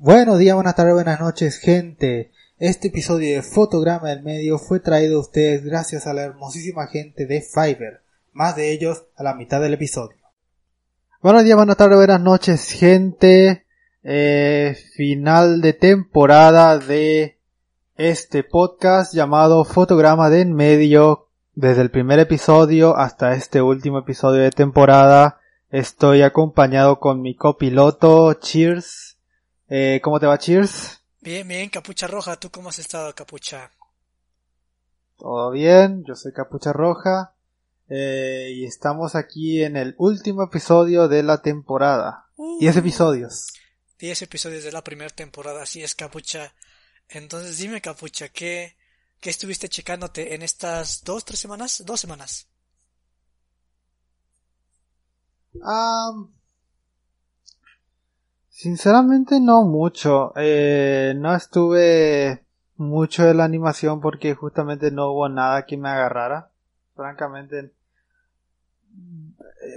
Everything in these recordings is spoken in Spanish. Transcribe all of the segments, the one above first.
Buenos días, buenas tardes, buenas noches, gente. Este episodio de Fotograma del Medio fue traído a ustedes gracias a la hermosísima gente de Fiverr. Más de ellos a la mitad del episodio. Buenos días, buenas tardes, buenas noches, gente. Eh, final de temporada de este podcast llamado Fotograma del Medio. Desde el primer episodio hasta este último episodio de temporada estoy acompañado con mi copiloto. Cheers. Eh, ¿Cómo te va, Cheers? Bien, bien, Capucha Roja. ¿Tú cómo has estado, Capucha? Todo bien, yo soy Capucha Roja. Eh, y estamos aquí en el último episodio de la temporada. Uh, Diez episodios. Diez episodios de la primera temporada, así es, Capucha. Entonces dime, Capucha, ¿qué, qué estuviste checándote en estas dos, tres semanas? Dos semanas. Ah... Sinceramente no mucho. Eh, no estuve mucho de la animación porque justamente no hubo nada que me agarrara. Francamente.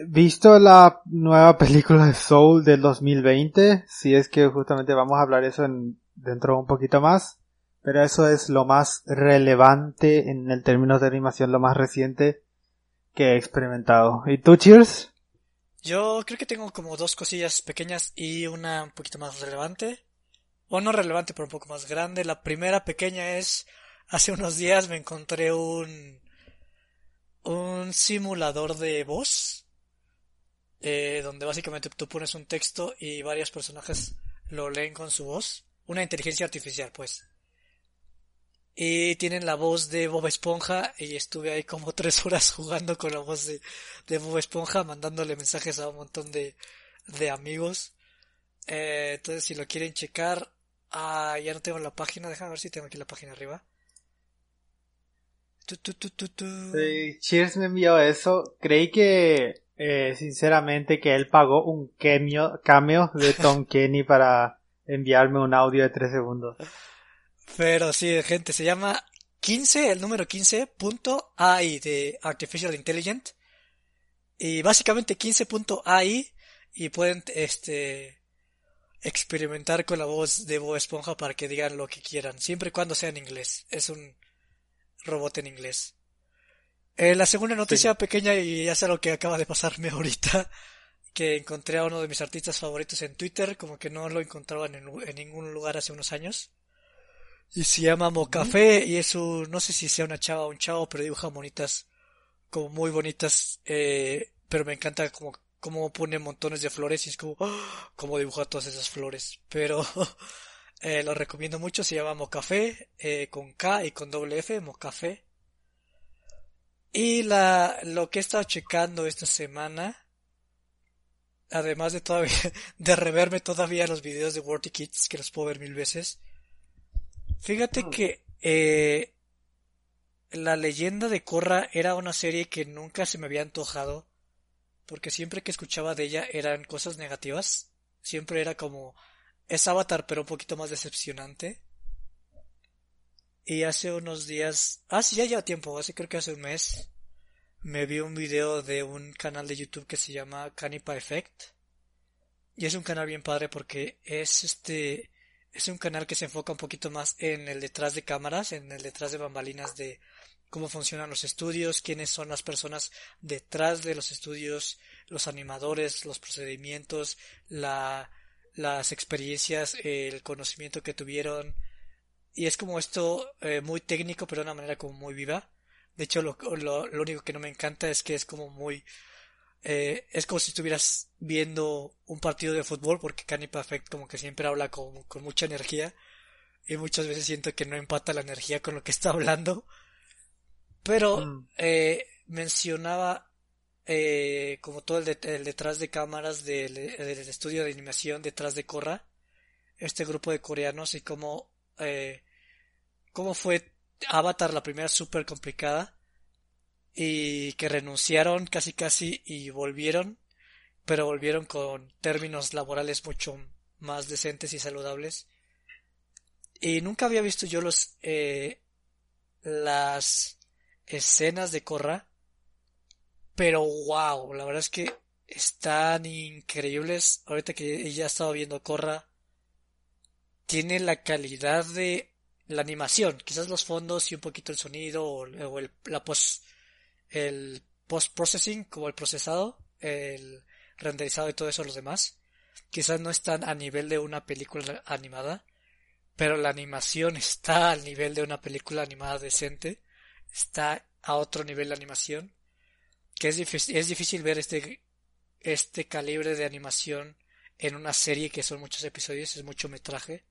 Visto la nueva película de Soul del 2020, si es que justamente vamos a hablar eso en, dentro un poquito más. Pero eso es lo más relevante en el término de animación, lo más reciente que he experimentado. ¿Y tú, Cheers? Yo creo que tengo como dos cosillas pequeñas y una un poquito más relevante. O no relevante, pero un poco más grande. La primera pequeña es, hace unos días me encontré un, un simulador de voz. Eh, donde básicamente tú pones un texto y varios personajes lo leen con su voz. Una inteligencia artificial, pues. Y tienen la voz de Bob Esponja y estuve ahí como tres horas jugando con la voz de, de Bob Esponja, mandándole mensajes a un montón de, de amigos. Eh, entonces si lo quieren checar, ah, ya no tengo la página, déjame ver si tengo aquí la página arriba. Tu, tu, tu, tu, tu. Sí, Cheers me envió eso. Creí que, eh, sinceramente, que él pagó un cameo, cameo de Tom Kenny para enviarme un audio de tres segundos. Pero sí, gente, se llama 15, el número 15.ai de Artificial Intelligent. Y básicamente 15.ai y pueden este experimentar con la voz de Bob Esponja para que digan lo que quieran, siempre y cuando sea en inglés. Es un robot en inglés. Eh, la segunda noticia Sí. pequeña y ya sé lo que acaba de pasarme ahorita, que encontré a uno de mis artistas favoritos en Twitter, como que no lo encontraba en, en ningún lugar hace unos años. Y se llama Mocafé y es un, no sé si sea una chava o un chavo, pero dibuja bonitas, como muy bonitas, eh, pero me encanta como, como pone montones de flores y es como, ¡ah! como dibuja todas esas flores. Pero, eh, lo recomiendo mucho, se llama Mocafé, eh, con K y con doble F, Mocafé. Y la, lo que he estado checando esta semana, además de todavía, de reverme todavía los videos de Worthy Kids, que los puedo ver mil veces, Fíjate que eh, la leyenda de Korra era una serie que nunca se me había antojado, porque siempre que escuchaba de ella eran cosas negativas, siempre era como es Avatar pero un poquito más decepcionante. Y hace unos días, ah sí, ya lleva tiempo, hace creo que hace un mes, me vi un video de un canal de YouTube que se llama Canipa Effect. Y es un canal bien padre porque es este es un canal que se enfoca un poquito más en el detrás de cámaras, en el detrás de bambalinas de cómo funcionan los estudios, quiénes son las personas detrás de los estudios, los animadores, los procedimientos, la, las experiencias, el conocimiento que tuvieron. Y es como esto eh, muy técnico, pero de una manera como muy viva. De hecho, lo, lo, lo único que no me encanta es que es como muy eh, es como si estuvieras viendo un partido de fútbol porque Cani Perfect como que siempre habla con, con, mucha energía y muchas veces siento que no empata la energía con lo que está hablando pero mm. eh, mencionaba eh, como todo el, detrás de cámaras del, estudio de animación detrás de Korra, este grupo de coreanos y cómo, eh, cómo fue Avatar la primera súper complicada y que renunciaron casi casi y volvieron, pero volvieron con términos laborales mucho más decentes y saludables. Y nunca había visto yo los eh, las escenas de Korra, pero wow, la verdad es que están increíbles. Ahorita que ya estaba viendo Korra, tiene la calidad de la animación, quizás los fondos y un poquito el sonido o, el, la post, el post processing como el procesado, el renderizado y todo eso los demás. Quizás no están a nivel de una película animada, pero la animación está al nivel de una película animada decente, está a otro nivel de animación, que es difícil, es difícil ver este, este calibre de animación en una serie que son muchos episodios, es mucho metraje.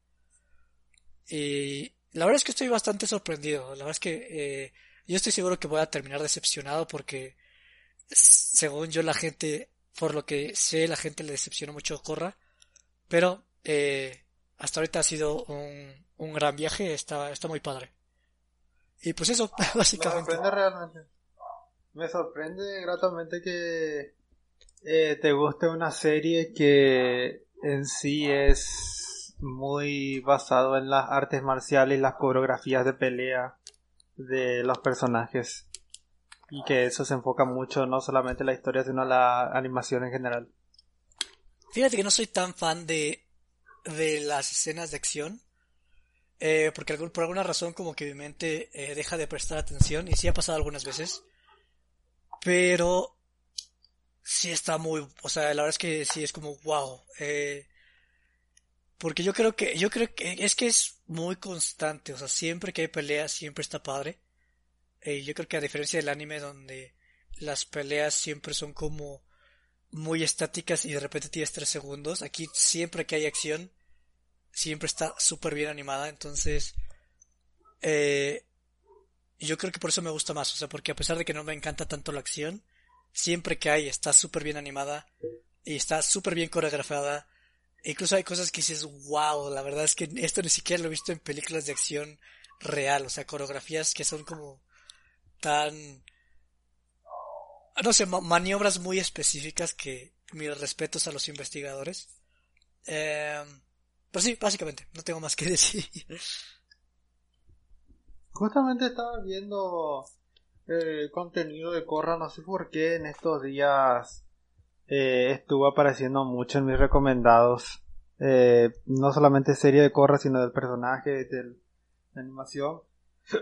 Y la verdad es que estoy bastante sorprendido, la verdad es que eh, yo estoy seguro que voy a terminar decepcionado porque según yo la gente, por lo que sé, la gente le decepcionó mucho Corra, pero eh, hasta ahorita ha sido un, un gran viaje, está, está muy padre. Y pues eso, básicamente. Me sorprende realmente. Me sorprende gratamente que eh, te guste una serie que en sí es muy basado en las artes marciales las coreografías de pelea de los personajes. Y que eso se enfoca mucho no solamente en la historia, sino en la animación en general. Fíjate que no soy tan fan de de las escenas de acción. Eh, porque por alguna razón como que mi mente eh, deja de prestar atención y sí ha pasado algunas veces. Pero sí está muy, o sea, la verdad es que sí es como wow. Eh, porque yo creo que, yo creo que es que es muy constante, o sea, siempre que hay peleas siempre está padre. Y yo creo que a diferencia del anime donde las peleas siempre son como muy estáticas y de repente tienes tres segundos. Aquí siempre que hay acción, siempre está súper bien animada. Entonces, eh, yo creo que por eso me gusta más. O sea, porque a pesar de que no me encanta tanto la acción, siempre que hay está súper bien animada y está súper bien coreografada. Incluso hay cosas que dices, wow, la verdad es que esto ni siquiera lo he visto en películas de acción real. O sea, coreografías que son como tan no sé, maniobras muy específicas que mis respetos a los investigadores. Eh, pero sí, básicamente, no tengo más que decir. Justamente estaba viendo eh, contenido de Corra, no sé por qué en estos días eh, estuvo apareciendo mucho en mis recomendados. Eh, no solamente serie de Corra, sino del personaje, de la animación.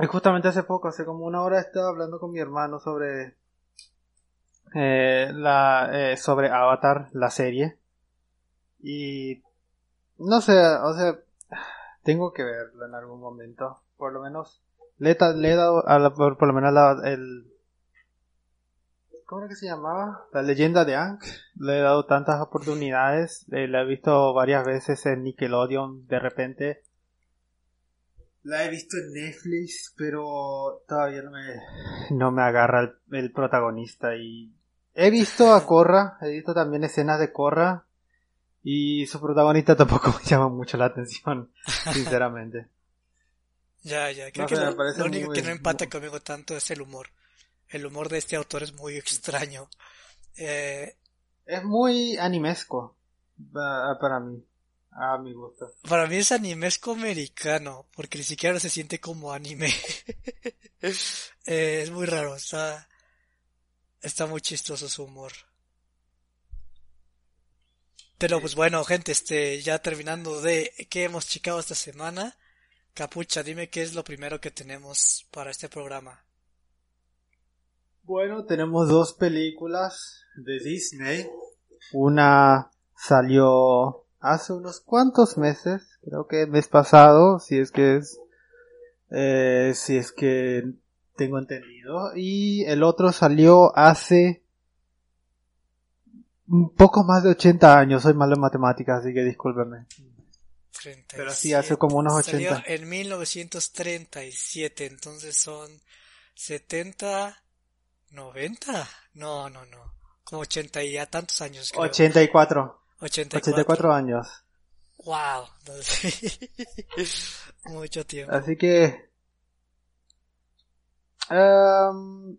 Y justamente hace poco, hace como una hora, estaba hablando con mi hermano sobre eh, la eh, sobre Avatar, la serie. Y no sé, o sea, tengo que verlo en algún momento. Por lo menos le, he dado a la, por, lo menos la, el ¿cómo era que se llamaba? La leyenda de Aang. Le he dado tantas oportunidades. Eh, la he visto varias veces en Nickelodeon. De repente la he visto en Netflix, pero todavía no me, no me agarra el, protagonista. Y he visto a Corra, he visto también escenas de Corra. Y su protagonista tampoco me llama mucho la atención, sinceramente. ya, ya, creo que lo, único que no empata conmigo tanto es el humor. El humor de este autor es muy extraño. Eh, es muy animesco para mí. Ah, mi gusto. Para mí es animesco americano, porque ni siquiera se siente como anime. Eh, es muy raro, está, está muy chistoso su humor. Pero pues bueno, gente, este, ya terminando de qué hemos chicado esta semana. Capucha, dime qué es lo primero que tenemos para este programa. Bueno, tenemos dos películas de Disney. Una salió hace unos cuantos meses, creo que el mes pasado, si es que es, eh, si es que tengo entendido, y el otro salió hace un poco más de 80 años, soy malo en matemáticas, así que discúlpeme. Pero sí, hace como unos 80. Salió en 1937, entonces son 70 ¿90? No, no, no. Como 80 y a tantos años. Creo. 84. 84. 84 años. Wow. Mucho tiempo. Así que... em,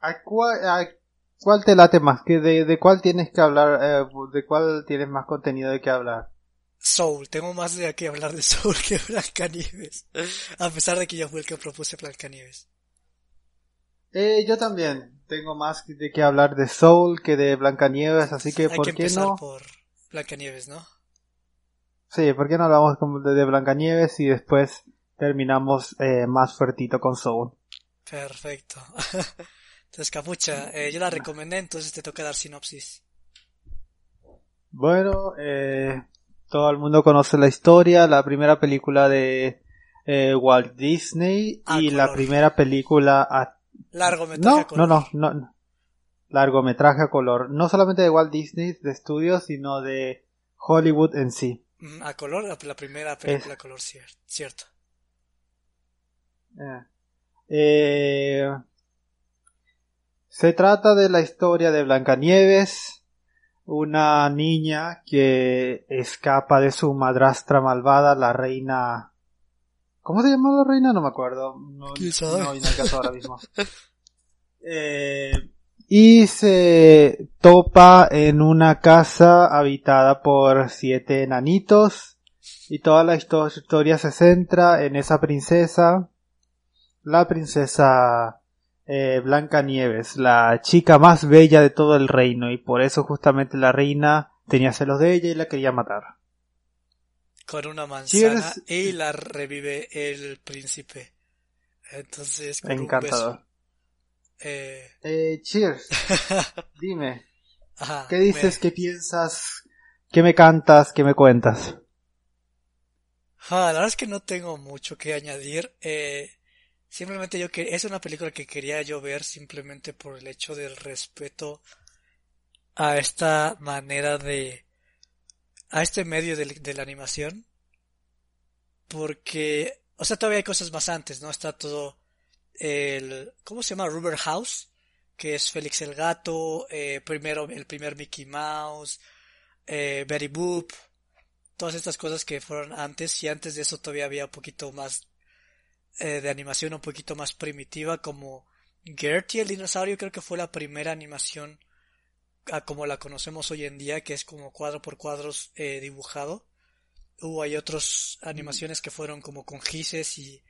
¿a, cuál, a cuál te late más? ¿Que de, ¿De cuál tienes que hablar? eh, ¿De cuál tienes más contenido de que hablar? Soul. Tengo más de que hablar de Soul que Blancanieves. A pesar de que yo fui el que propuse Blancanieves. Eh, yo también tengo más de que hablar de Soul que de Blancanieves, así que Hay ¿por que qué empezar no? por Blancanieves, ¿no? Sí, ¿por qué no hablamos de, Blancanieves y después terminamos eh, más fuertito con Soul? Perfecto. Entonces, Capucha, eh, yo la recomendé, entonces te toca dar sinopsis. Bueno, eh, todo el mundo conoce la historia, la primera película de eh, Walt Disney A y la primera película a... Largometraje No, a color. no, no, no, largometraje a color, no solamente de Walt Disney de estudios, sino de Hollywood en sí. A color, la, la primera película a color, cier- cierto. Eh, eh, se trata de la historia de Blancanieves, una niña que escapa de su madrastra malvada, la reina. ¿Cómo se llama la reina? No me acuerdo. No, no, hay caso ahora mismo. Eh, y se topa en una casa habitada por siete enanitos. Y toda la histo- historia se centra en esa princesa, la princesa eh, Blanca Nieves, la chica más bella de todo el reino, y por eso justamente la reina tenía celos de ella y la quería matar. Con una manzana y la revive el príncipe. Entonces, con un Encantador. beso. Eh, Eh, cheers, dime, ajá, ¿qué dices? me- ¿Qué piensas? ¿Qué me cantas? ¿Qué me cuentas? Ah, la verdad es que no tengo mucho que añadir. Eh, simplemente yo que es una película que quería yo ver simplemente por el hecho del respeto a esta manera de a este medio de, la animación. Porque, o sea, todavía hay cosas más antes, ¿no? Está todo el, ¿cómo se llama? Rubber House, que es Félix el Gato, eh, primero, el primer Mickey Mouse, eh, Betty Boop, todas estas cosas que fueron antes y antes de eso todavía había un poquito más eh, de animación un poquito más primitiva como Gertie el dinosaurio creo que fue la primera animación a como la conocemos hoy en día que es como cuadro por cuadros eh, dibujado hubo hay otras animaciones que fueron como con gises y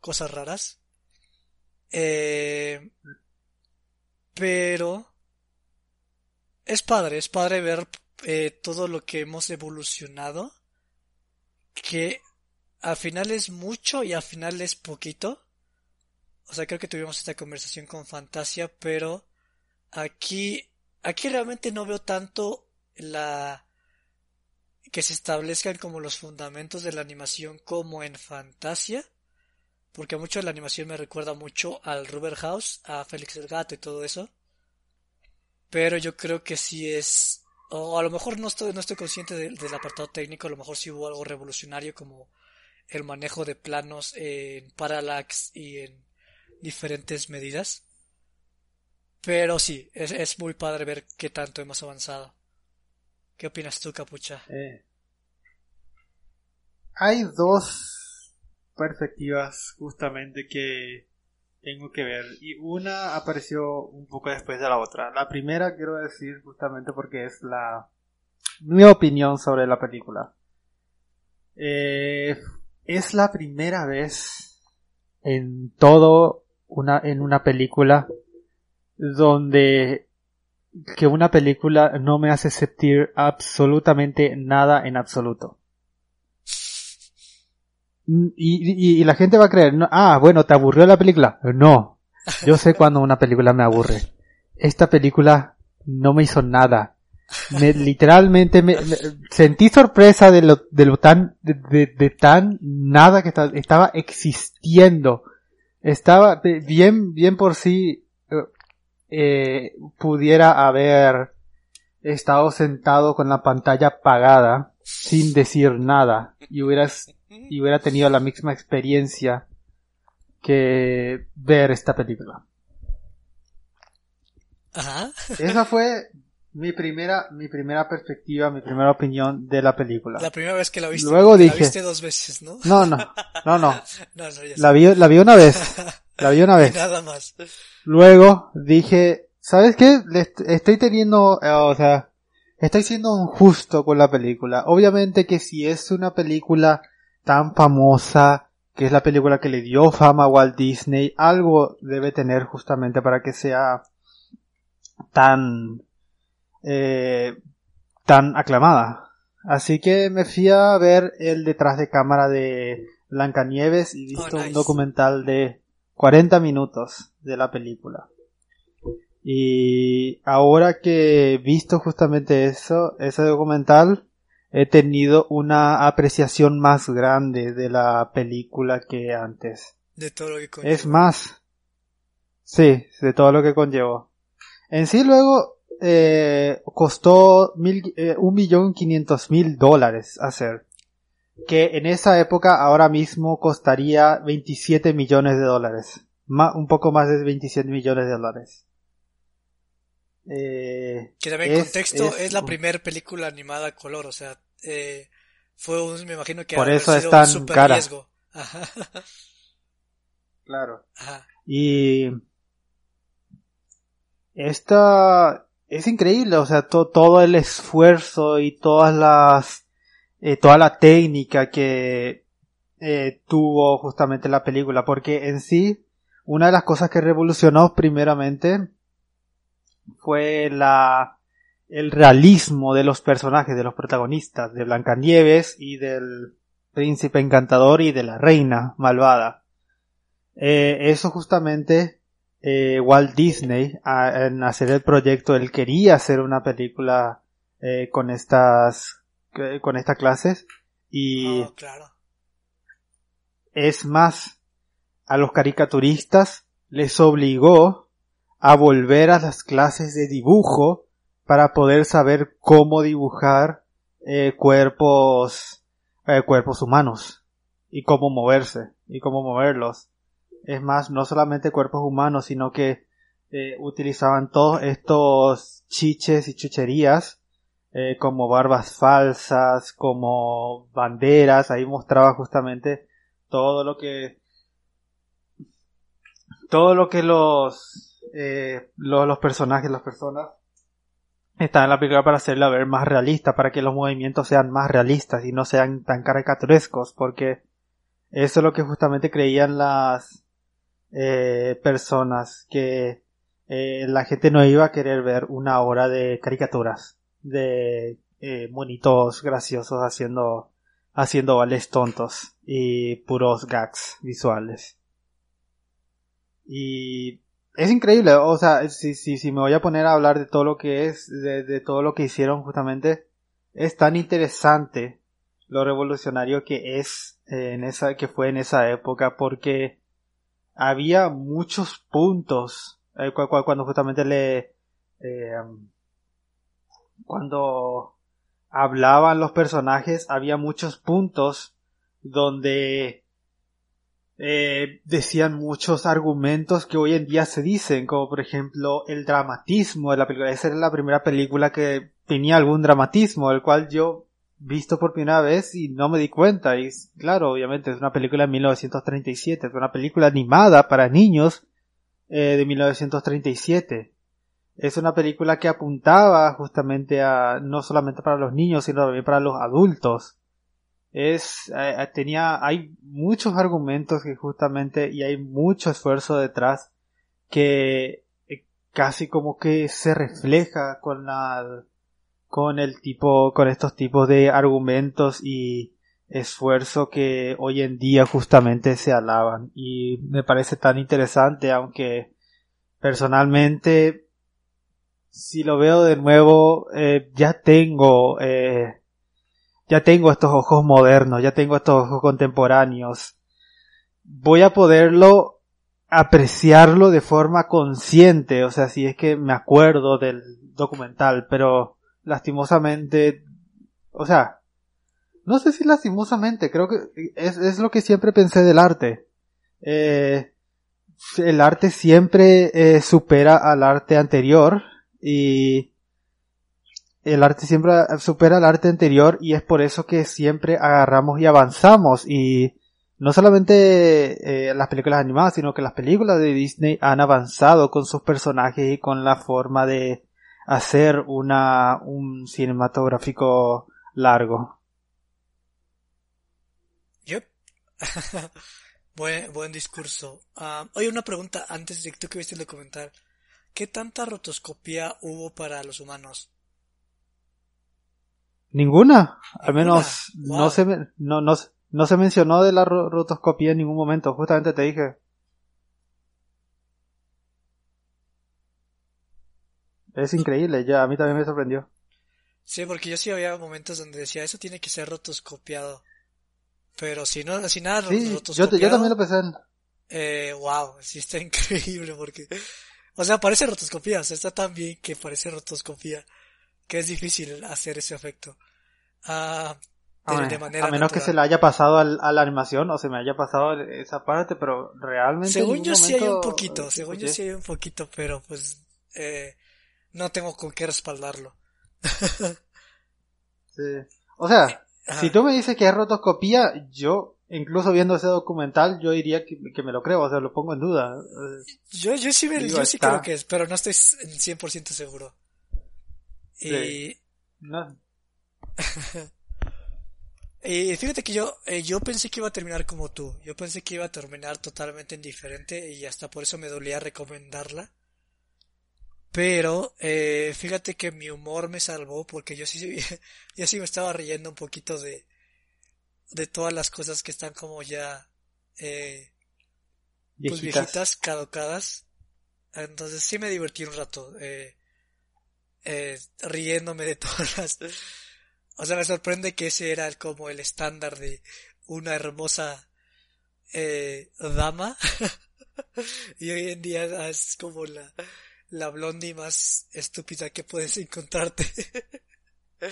cosas raras eh, pero es padre es padre ver eh, todo lo que hemos evolucionado, que al final es mucho y al final es poquito. O sea, creo que tuvimos esta conversación con Fantasia, pero aquí, aquí realmente no veo tanto la que se establezcan como los fundamentos de la animación como en Fantasia, porque mucho de la animación me recuerda mucho al Rubber House, a Félix el Gato y todo eso. Pero yo creo que sí es o a lo mejor no estoy, no estoy consciente del, del apartado técnico, a lo mejor sí hubo algo revolucionario como el manejo de planos en parallax y en diferentes medidas. Pero sí, es, es muy padre ver qué tanto hemos avanzado. ¿Qué opinas tú, Capucha? Eh, hay dos perspectivas justamente que tengo que ver y una apareció un poco después de la otra. La primera quiero decir justamente porque es la mi opinión sobre la película. Eh, es la primera vez en todo una en una película donde que una película no me hace sentir absolutamente nada en absoluto. Mm, Y, y- y la gente va a creer, no, ah, bueno, ¿te aburrió la película? No, yo sé cuando una película me aburre. Esta película no me hizo nada. Me, literalmente me, sentí sorpresa de lo, de lo tan, de, de- de tan nada que esta- estaba existiendo. Estaba bien, bien por sí, eh, pudiera haber estado sentado con la pantalla apagada sin decir nada y hubieras y hubiera tenido la misma experiencia que ver esta película. Ajá. Esa fue mi primera, mi primera perspectiva, mi primera opinión de la película. La primera vez que la viste. Luego la dije- viste dos veces, ¿no? No, no, no, no. No, no, ya La vi, la vi una vez. La vi una Y vez. Nada más. Luego dije, ¿sabes qué? Estoy teniendo, eh, o sea, estoy siendo injusto con la película. Obviamente que si es una película tan famosa, que es la película que le dio fama a Walt Disney, algo debe tener justamente para que sea tan, eh, tan aclamada. Así que me fui a ver el detrás de cámara de Blancanieves y visto Oh, nice. un documental de 40 minutos de la película. Y ahora que he visto justamente eso, ese documental, he tenido una apreciación más grande de la película que antes. De todo lo que. Es más, sí, de todo lo que conllevó. En sí luego eh, costó mil, eh, un millón quinientos mil dólares hacer, que en esa época ahora mismo costaría 27 millones de dólares, Ma- un poco más de 27 millones de dólares. Eh, Que también es- contexto es es, la un- primera película animada a color, o sea, eh, fue un, me imagino que Por eso es tan un super cara. riesgo. Ajá, Claro. ajá. Y esta es increíble, o sea, to- todo el esfuerzo y todas las, eh, toda la técnica que eh, tuvo justamente la película, porque en sí, una de las cosas que revolucionó primeramente fue la, el realismo de los personajes, de los protagonistas, de Blancanieves y del príncipe encantador y de la reina malvada. Eh, eso justamente Walt Disney a- en hacer el proyecto él quería hacer una película con estas con estas clases y Oh, claro. es más a los caricaturistas les obligó a volver a las clases de dibujo para poder saber cómo dibujar eh, cuerpos eh, cuerpos humanos y cómo moverse y cómo moverlos es más, no solamente cuerpos humanos, sino que eh, utilizaban todos estos chiches y chucherías, eh, como barbas falsas, como banderas, ahí mostraba justamente todo lo que, todo lo que los, eh, los, personajes, las personas, están en la película para hacerla ver más realista, para que los movimientos sean más realistas y no sean tan caricaturescos, porque eso es lo que justamente creían las, eh, personas que eh, la gente no iba a querer ver una hora de caricaturas de eh, monitos graciosos haciendo haciendo vales tontos y puros gags visuales. Y es increíble o sea si, si, si me voy a poner a hablar de todo lo que es de, de todo lo que hicieron justamente es tan interesante lo revolucionario que es eh, en esa que fue en esa época porque había muchos puntos eh, cu- cu- cuando justamente le eh, cuando hablaban los personajes había muchos puntos donde eh, decían muchos argumentos que hoy en día se dicen como por ejemplo el dramatismo de la película esa era la primera película que tenía algún dramatismo el cual yo visto por primera vez y no me di cuenta. Y claro, obviamente es una película de 1937, es una película animada para niños eh, de 1937. Es una película que apuntaba justamente a no solamente para los niños, sino también para los adultos. Es eh, tenía hay muchos argumentos que justamente y hay mucho esfuerzo detrás que eh, casi como que se refleja con la con el tipo, con estos tipos de argumentos y esfuerzo que hoy en día justamente se alaban y me parece tan interesante aunque personalmente si lo veo de nuevo eh, ya tengo eh, ya tengo estos ojos modernos ya tengo estos ojos contemporáneos voy a poderlo apreciarlo de forma consciente o sea si es que me acuerdo del documental pero lastimosamente, o sea, no sé si lastimosamente, creo que es, es lo que siempre pensé del arte. Eh, el arte siempre eh, supera al arte anterior y el arte siempre supera al arte anterior y es por eso que siempre agarramos y avanzamos y no solamente eh, las películas animadas, sino que las películas de Disney han avanzado con sus personajes y con la forma de hacer una un cinematográfico largo. Yep. buen, buen discurso. Ah, oye, una pregunta antes de que tú que viste el documental. ¿Qué tanta rotoscopía hubo para los humanos? Ninguna. Al menos no se no, no, no se mencionó de la rotoscopía en ningún momento. Justamente te dije. Es increíble, ya a mí también me sorprendió. Sí, porque yo sí había momentos donde decía, eso tiene que ser rotoscopiado. Pero si no, si nada sí, rotoscopiado. Yo, yo también lo pensé. Eh, wow, sí está increíble porque, o sea, parece rotoscopía, o sea, está tan bien que parece rotoscopía, que es difícil hacer ese efecto. Ah, de, manera a menos que se le haya pasado al, a la animación o se me haya pasado esa parte, pero realmente. Según yo sí hay un poquito, según yo sí hay un poquito, pero pues eh, no tengo con qué respaldarlo. sí. O sea, si tú me dices que es rotoscopía, yo, incluso viendo ese documental, yo diría que, me lo creo, o sea, lo pongo en duda. Yo, yo sí, yo sí creo que es, pero no estoy 100% seguro. Y... No. y fíjate que yo, eh, yo pensé que iba a terminar como tú. Yo pensé que iba a terminar totalmente indiferente y hasta por eso me dolía recomendarla. Pero eh, fíjate que mi humor me salvó porque yo sí, yo sí me estaba riendo un poquito de, de todas las cosas que están como ya eh, pues viejitas, caducadas. Entonces sí me divertí un rato eh, eh, riéndome de todas las... O sea, me sorprende que ese era como el estándar de una hermosa eh, dama. y hoy en día es como la, la blondie más estúpida que puedes encontrarte.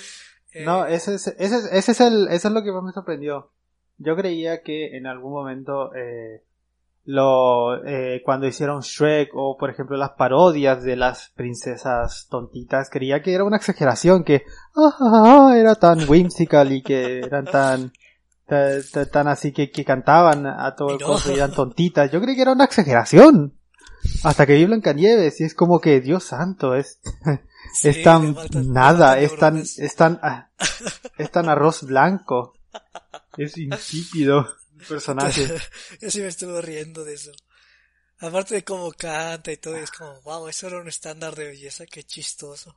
no, ese es, ese, es, ese es el, eso es lo que más me sorprendió. Yo creía que en algún momento, eh, lo, eh, cuando hicieron Shrek o por ejemplo las parodias de las princesas tontitas, creía que era una exageración, que ah, ah, ah, era tan whimsical y que eran tan, tan, así que, que cantaban a todo el no. y eran tontitas. Yo creí que era una exageración. Hasta que vi Blancanieves y es como que, Dios santo, es, es tan nada, es tan, es tan, es tan arroz blanco. Es insípido el personaje. Yo sí me estuve riendo de eso. Aparte de cómo canta y todo, es como, wow, eso era un estándar de belleza, qué chistoso.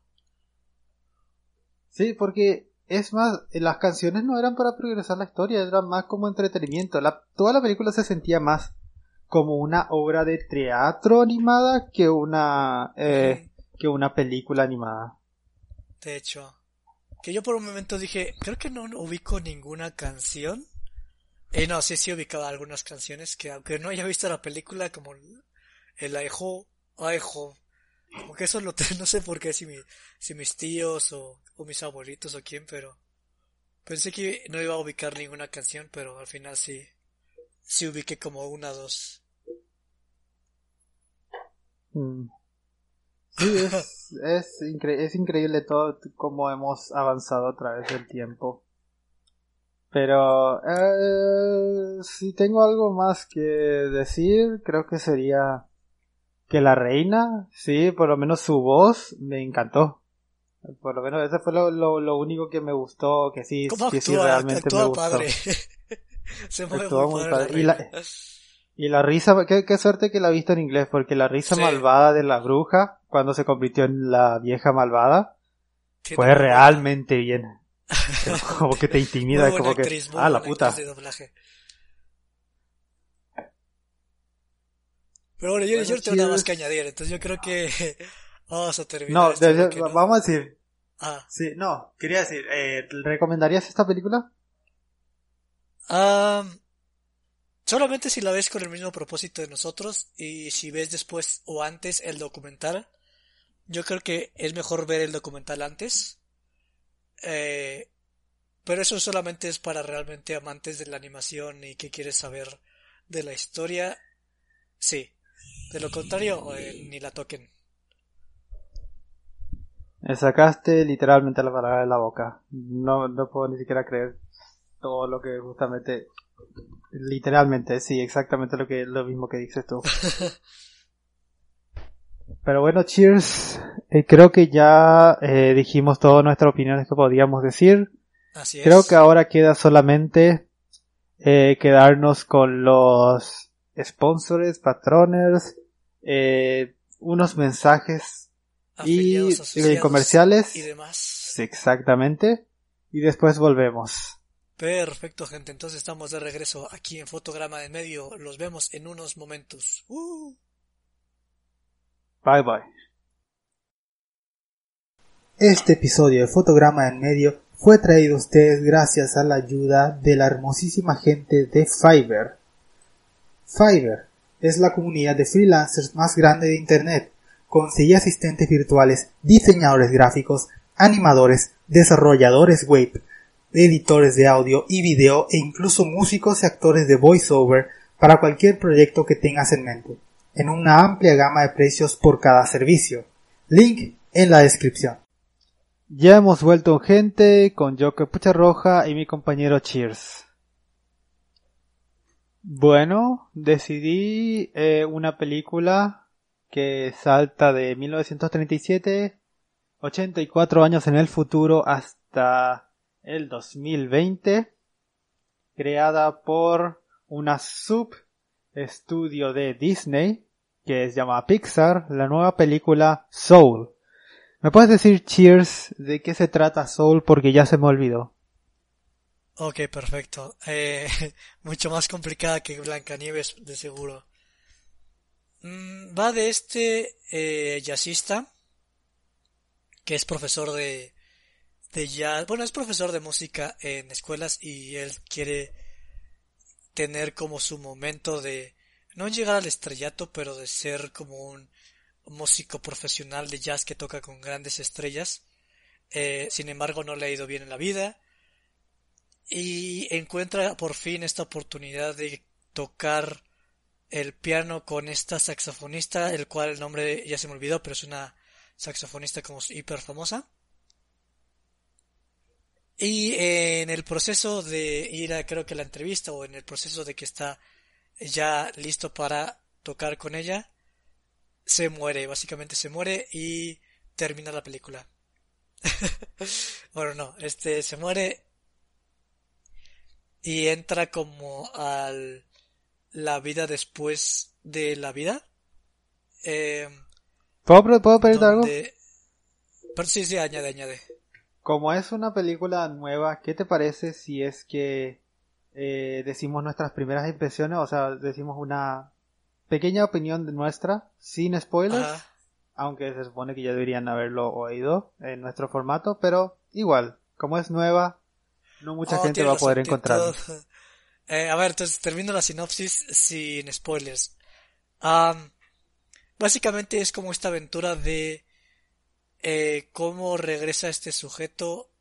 Sí, porque es más, las canciones no eran para progresar la historia, eran más como entretenimiento. La, toda la película se sentía más como una obra de teatro animada que una eh, que una película animada. De hecho, que yo por un momento dije, creo que no ubico ninguna canción. Y no, sí, sí ubicaba algunas canciones que aunque no haya visto la película, como el Aijo, Aijo, como que eso lo no sé por qué, si, mi, si mis tíos o, o mis abuelitos o quién, pero pensé que no iba a ubicar ninguna canción, pero al final sí, sí ubiqué como una o dos. Mm. Sí, es, es, es increíble todo cómo hemos avanzado a través del tiempo. Pero eh, si tengo algo más que decir, creo que sería que la reina, sí, por lo menos su voz me encantó. Por lo menos eso fue lo, lo, único que me gustó, que sí, que sí realmente me gustó. Padre. Se mueve muy padre. Y la, y la risa, qué, qué suerte que la viste en inglés, porque la risa malvada de la bruja, cuando se convirtió en la vieja malvada, fue realmente bien. como que te intimida, como que, ah, la puta. Pero bueno, yo, yo no tengo nada más que añadir, entonces yo creo que vamos a terminar. No, vamos a decir. Ah. Sí, no, quería decir, eh, ¿recomendarías esta película? Ah... Solamente si la ves con el mismo propósito de nosotros y si ves después o antes el documental, yo creo que es mejor ver el documental antes. Eh, pero eso solamente es para realmente amantes de la animación y que quieres saber de la historia. Sí. De lo contrario, eh, ni la toquen. Me sacaste literalmente la palabra de la boca. No, no puedo ni siquiera creer todo lo que justamente... Literalmente, sí, exactamente lo que lo mismo que dices tú. Pero bueno, cheers. Eh, creo que ya eh, dijimos todas nuestras opiniones que podíamos decir. Así es. Creo que ahora queda solamente eh, quedarnos con los sponsors, patroners, eh, unos mensajes y Afiliados, comerciales. y demás. Sí, Exactamente. Y después volvemos. Perfecto, gente. Entonces estamos de regreso aquí en Fotograma del Medio. Los vemos en unos momentos. Uh. Bye bye. Este episodio de Fotograma en Medio fue traído a ustedes gracias a la ayuda de la hermosísima gente de Fiverr. Fiverr es la comunidad de freelancers más grande de Internet. Consigue asistentes virtuales, diseñadores gráficos, animadores, desarrolladores web, editores de audio y video e incluso músicos y actores de voiceover para cualquier proyecto que tengas en mente, en una amplia gama de precios por cada servicio. Link en la descripción. Ya hemos vuelto gente con yo Capucha Roja y mi compañero Cheers. Bueno, decidí eh, una película que salta de 1937, 84 años en el futuro hasta el 2020, creada por una sub estudio de Disney que se llama Pixar, la nueva película Soul. ¿Me puedes decir, Cheers, de qué se trata Soul? Porque ya se me olvidó. Ok, perfecto. Eh, mucho más complicada que Blancanieves, de seguro. Mm, va de este eh, jazzista que es profesor de, de jazz. Bueno, es profesor de música en escuelas y él quiere tener como su momento de no llegar al estrellato, pero de ser como un músico profesional de jazz que toca con grandes estrellas. Eh, sin embargo, no le ha ido bien en la vida y encuentra por fin esta oportunidad de tocar el piano con esta saxofonista, el cual el nombre ya se me olvidó, pero es una saxofonista como hiper famosa. Y en el proceso de ir a creo que la entrevista o en el proceso de que está ya listo para tocar con ella, se muere, básicamente se muere y termina la película. bueno, no, este se muere y entra como al la vida después de la vida. Eh, ¿Puedo, ¿puedo pedirte algo? Pero sí, sí, añade, añade. Como es una película nueva, ¿qué te parece si es que eh, decimos nuestras primeras impresiones? O sea, decimos una pequeña opinión de nuestra, sin spoilers, Ajá. aunque se supone que ya deberían haberlo oído en nuestro formato, pero igual, como es nueva, no mucha Oh, gente va a poder encontrarlo. Eh, a ver, entonces termino la sinopsis sin spoilers. Am, básicamente es como esta aventura de eh, cómo regresa este sujeto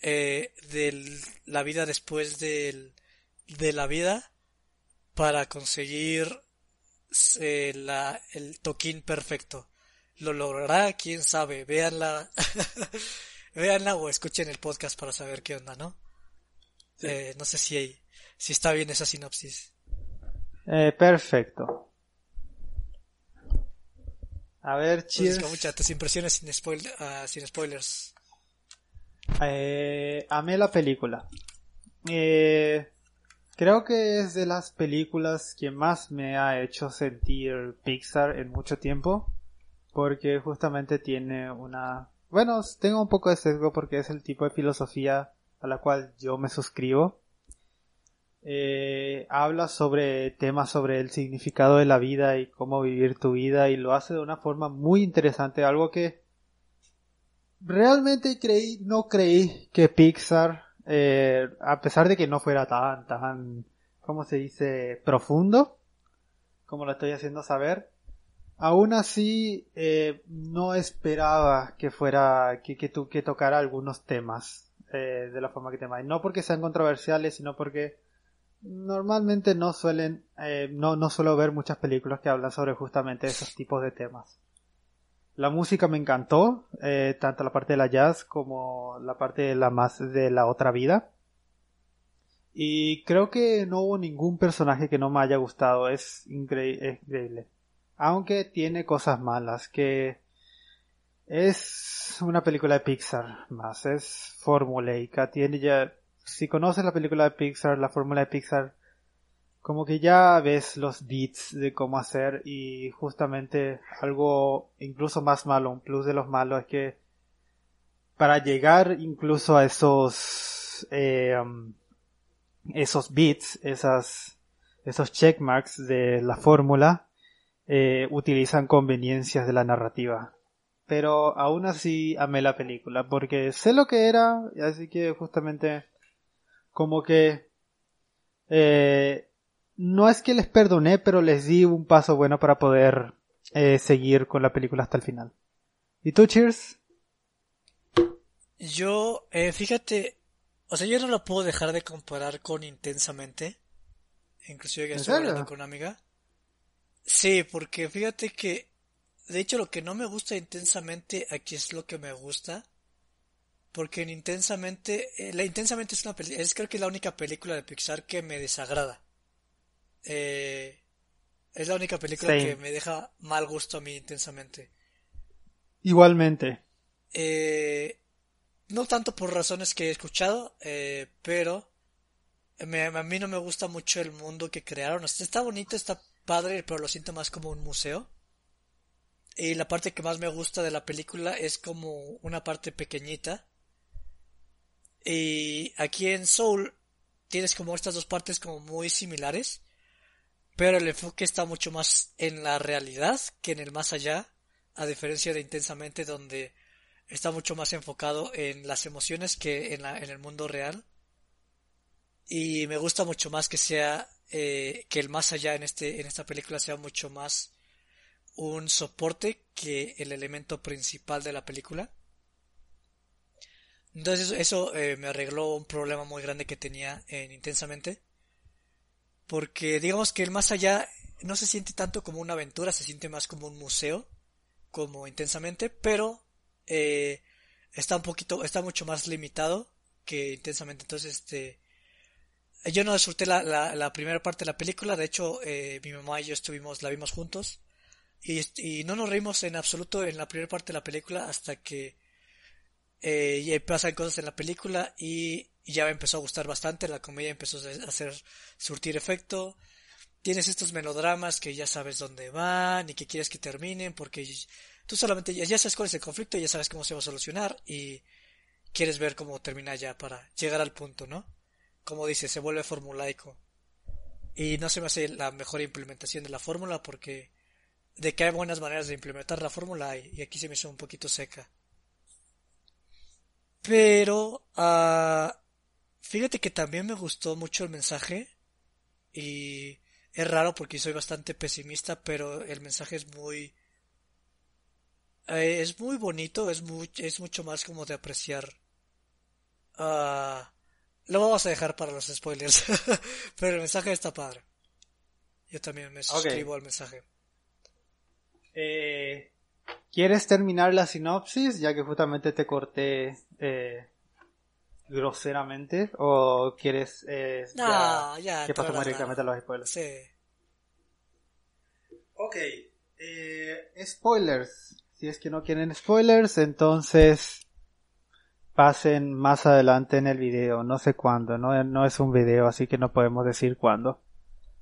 eh, de la vida después del, de la vida para conseguir eh, la, el toquín perfecto. ¿Lo logrará? ¿Quién sabe? Véanla. Véanla o escuchen el podcast para saber qué onda, ¿no? Eh, no sé si, si está bien esa sinopsis. Eh, perfecto. A ver, Entonces, cheers. Tus impresiones sin, spoil ah, sin spoilers. Eh, amé la película. Eh, creo que es de las películas que más me ha hecho sentir Pixar en mucho tiempo. Porque justamente tiene una... Bueno, tengo un poco de sesgo porque es el tipo de filosofía a la cual yo me suscribo. Eh, habla sobre temas sobre el significado de la vida y cómo vivir tu vida y lo hace de una forma muy interesante, algo que realmente creí, no creí que Pixar, eh, a pesar de que no fuera tan, tan, ¿cómo se dice? profundo, como lo estoy haciendo saber, aún así eh, no esperaba que fuera, que, que, tu- que tocara algunos temas eh, de la forma que tema. Y no porque sean controversiales, sino porque normalmente no suelen, eh, no, no suelo ver muchas películas que hablan sobre justamente esos tipos de temas. La música me encantó, eh, tanto la parte de la jazz como la parte de la más de la otra vida. Y creo que no hubo ningún personaje que no me haya gustado, es, increíble. Aunque tiene cosas malas, que es una película de Pixar más, es formuleica, tiene ya si conoces la película de Pixar, la fórmula de Pixar, como que ya ves los beats de cómo hacer y justamente algo incluso más malo, un plus de los malos es que para llegar incluso a esos eh, um, esos beats, esas esos checkmarks de la fórmula eh, utilizan conveniencias de la narrativa. Pero aún así amé la película porque sé lo que era, así que justamente como que eh, no es que les perdoné, pero les di un paso bueno para poder eh, seguir con la película hasta el final. ¿Y tú, Cheers? Yo, eh, fíjate, o sea, yo no lo puedo dejar de comparar con Intensamente. Inclusive que estoy hablando con una amiga. Sí, porque fíjate que, de hecho, lo que no me gusta intensamente, aquí es lo que me gusta. Porque en Intensamente, eh, la Intensamente es una es creo que es la única película de Pixar que me desagrada. Eh, es la única película que me deja mal gusto a mí intensamente. Igualmente. Eh, no tanto por razones que he escuchado, eh, pero a mí no me gusta mucho el mundo que crearon. Está bonito, está padre, pero lo siento más como un museo. Y la parte que más me gusta de la película es como una parte pequeñita y aquí en Soul tienes como estas dos partes como muy similares, pero el enfoque está mucho más en la realidad que en el más allá, a diferencia de Intensamente donde está mucho más enfocado en las emociones que en, la, en el mundo real. Y me gusta mucho más que sea eh, que el más allá en este en esta película sea mucho más un soporte que el elemento principal de la película. Entonces eso, eh, me arregló un problema muy grande que tenía en Intensamente. Porque digamos que el más allá no se siente tanto como una aventura, se siente más como un museo, como Intensamente, pero eh, está un poquito, está mucho más limitado que Intensamente. Entonces, este, yo no disfruté la, la, primera parte de la película, de hecho, eh, mi mamá y yo estuvimos, la vimos juntos, y no nos reímos en absoluto en la primera parte de la película hasta que eh, y pasan cosas en la película y, ya me empezó a gustar bastante, la comedia empezó a hacer surtir efecto. Tienes estos melodramas que ya sabes dónde van y que quieres que terminen porque tú solamente ya, sabes cuál es el conflicto y ya sabes cómo se va a solucionar y quieres ver cómo termina ya para llegar al punto, ¿no? Como dice, se vuelve formulaico. Y no se me hace la mejor implementación de la fórmula porque de que hay buenas maneras de implementar la fórmula y aquí se me hizo un poquito seca. Pero, uh, fíjate que también me gustó mucho el mensaje. Y es raro porque soy bastante pesimista, pero el mensaje es muy... Eh, es muy bonito, es, muy, es mucho más como de apreciar. Uh, lo vamos a dejar para los spoilers. pero el mensaje está padre. Yo también me suscribo al mensaje. Eh, ¿Quieres terminar la sinopsis? Ya que justamente te corté eh, groseramente. ¿O quieres eh, no, ya, que pasemos directamente a los spoilers? Sí. Ok. Eh, spoilers. Si es que no quieren spoilers, entonces pasen más adelante en el video. No sé cuándo. No, no es un video, así que no podemos decir cuándo.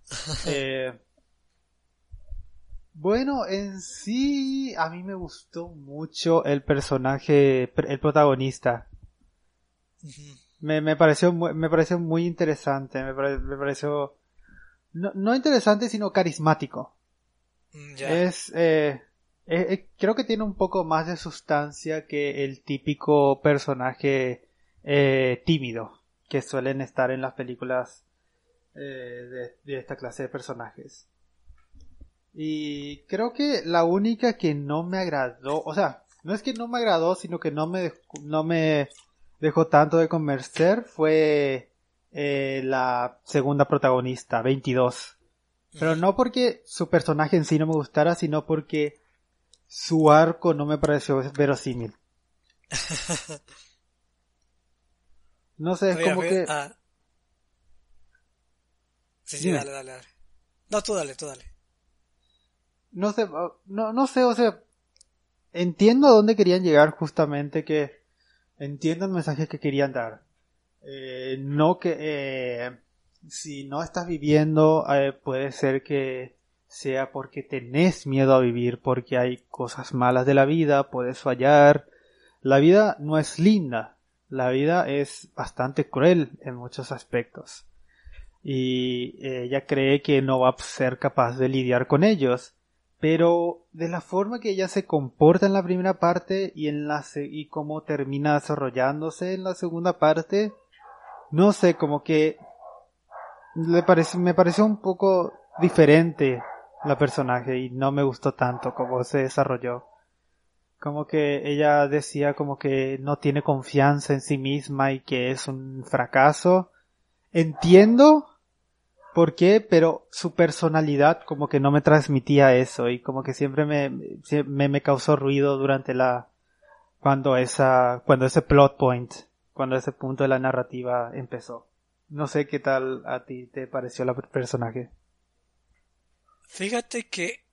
eh, bueno, en sí, a mí me gustó mucho el personaje, el protagonista. me, me, pareció, me pareció muy interesante, me, pareció, no, no, interesante, sino carismático. Mm, es, eh, eh, eh, creo que tiene un poco más de sustancia que el típico personaje eh, tímido que suelen estar en las películas de, de esta clase de personajes. Y creo que la única que no me agradó, o sea, no es que no me agradó, sino que no me, no me dejó tanto de convencer fue eh, la segunda protagonista, 22. Pero no porque su personaje en sí no me gustara, sino porque su arco no me pareció verosímil. no sé, es como que... Ah. Sí, sí, dale, dale, dale. No, tú dale, tú dale. No sé, no, no sé, o sea, entiendo a dónde querían llegar justamente que entiendo el mensaje que querían dar. Eh, no que eh, si no estás viviendo eh, puede ser que sea porque tenés miedo a vivir, porque hay cosas malas de la vida, puedes fallar. La vida no es linda, la vida es bastante cruel en muchos aspectos. Y ella cree que no va a ser capaz de lidiar con ellos pero de la forma que ella se comporta en la primera parte y en la y cómo termina desarrollándose en la segunda parte no sé como que le parece me pareció un poco diferente la personaje y no me gustó tanto como se desarrolló. Como que ella decía como que no tiene confianza en sí misma y que es un fracaso. Entiendo por qué, pero su personalidad como que no me transmitía eso y como que siempre me, me, me causó ruido durante la, cuando esa, cuando ese plot point, cuando ese punto de la narrativa empezó. No sé qué tal a ti te pareció el personaje. Fíjate que,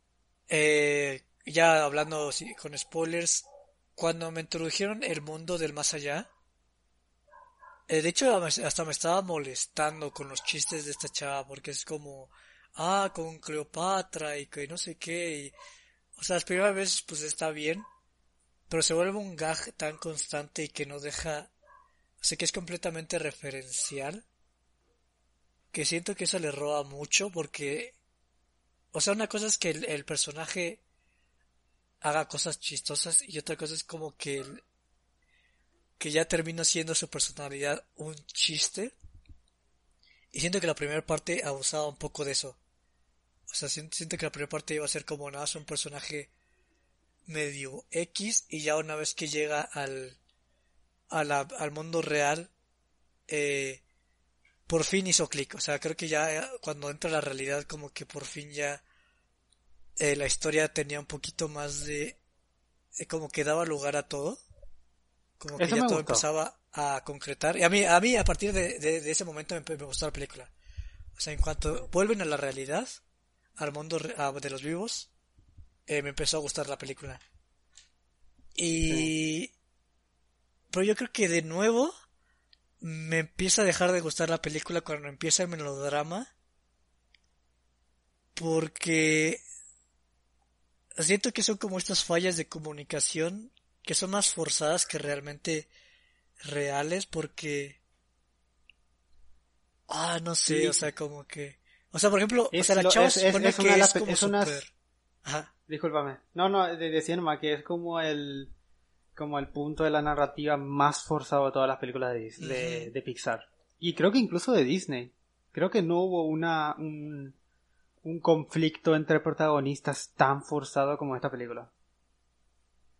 eh, ya hablando con spoilers, cuando me introdujeron el mundo del más allá, eh, de hecho, hasta me estaba molestando con los chistes de esta chava, porque es como, ah, con Cleopatra y que no sé qué. Y, o sea, las primeras veces pues está bien, pero se vuelve un gag tan constante y que no deja, o sea, que es completamente referencial, que siento que eso le roba mucho porque, o sea, una cosa es que el, el personaje haga cosas chistosas y otra cosa es como que el, que ya termina siendo su personalidad un chiste. Y siento que la primera parte abusaba un poco de eso. O sea, siento que la primera parte iba a ser como nada, un personaje medio X y ya una vez que llega al, al mundo real, eh, por fin hizo clic. O sea, creo que ya eh, cuando entra la realidad como que por fin ya eh, la historia tenía un poquito más de... como que daba lugar a todo como que ya todo empezaba a concretar. Y a mí, a mí a partir de, de, ese momento me, gustó la película. O sea, en cuanto vuelven a la realidad, al mundo de los vivos, eh, me empezó a gustar la película. Y... Pero yo creo que de nuevo me empieza a dejar de gustar la película cuando empieza el melodrama. Porque siento que son como estas fallas de comunicación que son más forzadas que realmente reales porque ah no sé o sea como que o sea por ejemplo o sea la chava es, es, es, que es como es super... Ajá. discúlpame. No no decía nomás que es como el como el punto de la narrativa más forzado de todas las películas de, de, Pixar. Y creo que incluso de Disney. Creo que no hubo una un, un conflicto entre protagonistas tan forzado como esta película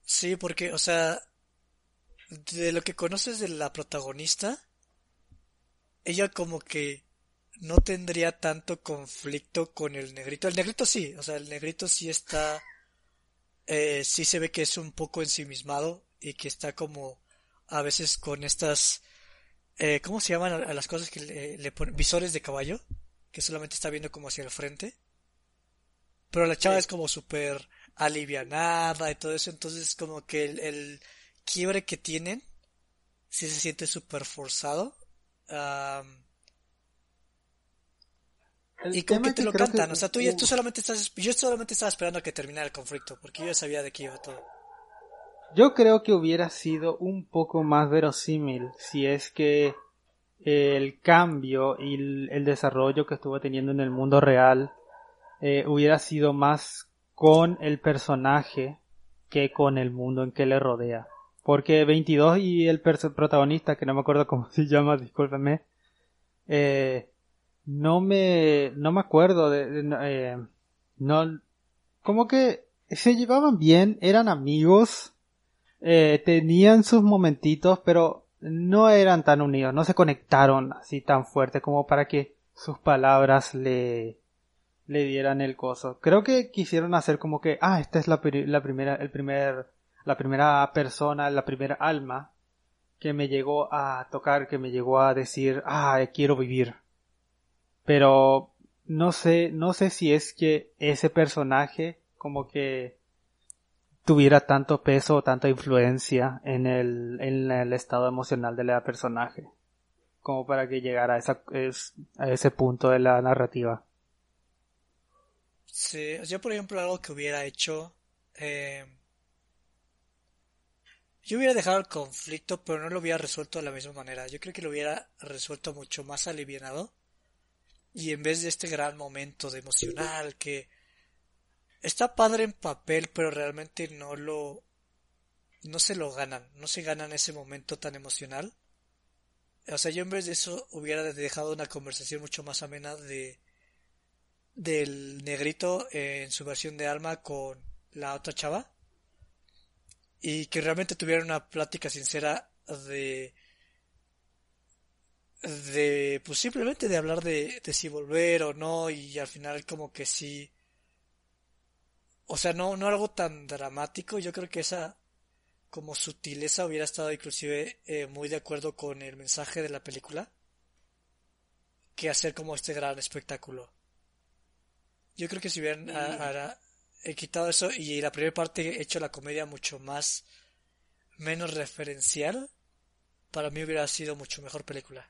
Sí, porque, o sea, de lo que conoces de la protagonista, ella como que no tendría tanto conflicto con el negrito. El negrito sí, o sea, el negrito sí está, eh, sí se ve que es un poco ensimismado y que está como a veces con estas, eh, ¿cómo se llaman a, las cosas que le, le ponen? Visores de caballo, que solamente está viendo como hacia el frente. Pero la chava es como súper alivianada y todo eso, entonces como que el, quiebre que tienen si se siente súper forzado. y como que te lo cantan, o sea, tú, tú solamente estás, yo solamente estaba esperando a que terminara el conflicto, porque yo ya sabía de qué iba todo. Yo creo que hubiera sido un poco más verosímil si es que el cambio y el, desarrollo que estuvo teniendo en el mundo real eh, hubiera sido más con el personaje que con el mundo en que le rodea. Porque 22 y el protagonista, que no me acuerdo cómo se llama, discúlpeme, eh, no me, no me acuerdo de, eh, no, como que se llevaban bien, eran amigos, eh, tenían sus momentitos, pero no eran tan unidos, no se conectaron así tan fuerte como para que sus palabras le, le dieran el coso. Creo que quisieron hacer como que, ah, esta es la, la primera, el primer, la primera persona, la primera alma que me llegó a tocar, que me llegó a decir, ah, quiero vivir. Pero no sé, no sé si es que ese personaje como que tuviera tanto peso o tanta influencia en el, en el estado emocional de la personaje como para que llegara a, esa, a ese punto de la narrativa. Sí, yo por ejemplo algo que hubiera hecho, eh, yo hubiera dejado el conflicto, pero no lo hubiera resuelto de la misma manera. Yo creo que lo hubiera resuelto mucho más alivianado. Y en vez de este gran momento de emocional que está padre en papel, pero realmente no lo, no se lo ganan, no se ganan ese momento tan emocional. O sea, yo en vez de eso hubiera dejado una conversación mucho más amena de del negrito en su versión de alma con la otra chava. Y que realmente tuvieran una plática sincera de de pues simplemente de hablar de, de si volver o no. Y al final como que sí. O sea no no algo tan dramático. Yo creo que esa como sutileza hubiera estado inclusive eh, muy de acuerdo con el mensaje de la película que hacer como este gran espectáculo. Yo creo que si hubieran quitado eso y la primera parte hecho la comedia mucho más menos referencial, para mí hubiera sido mucho mejor película.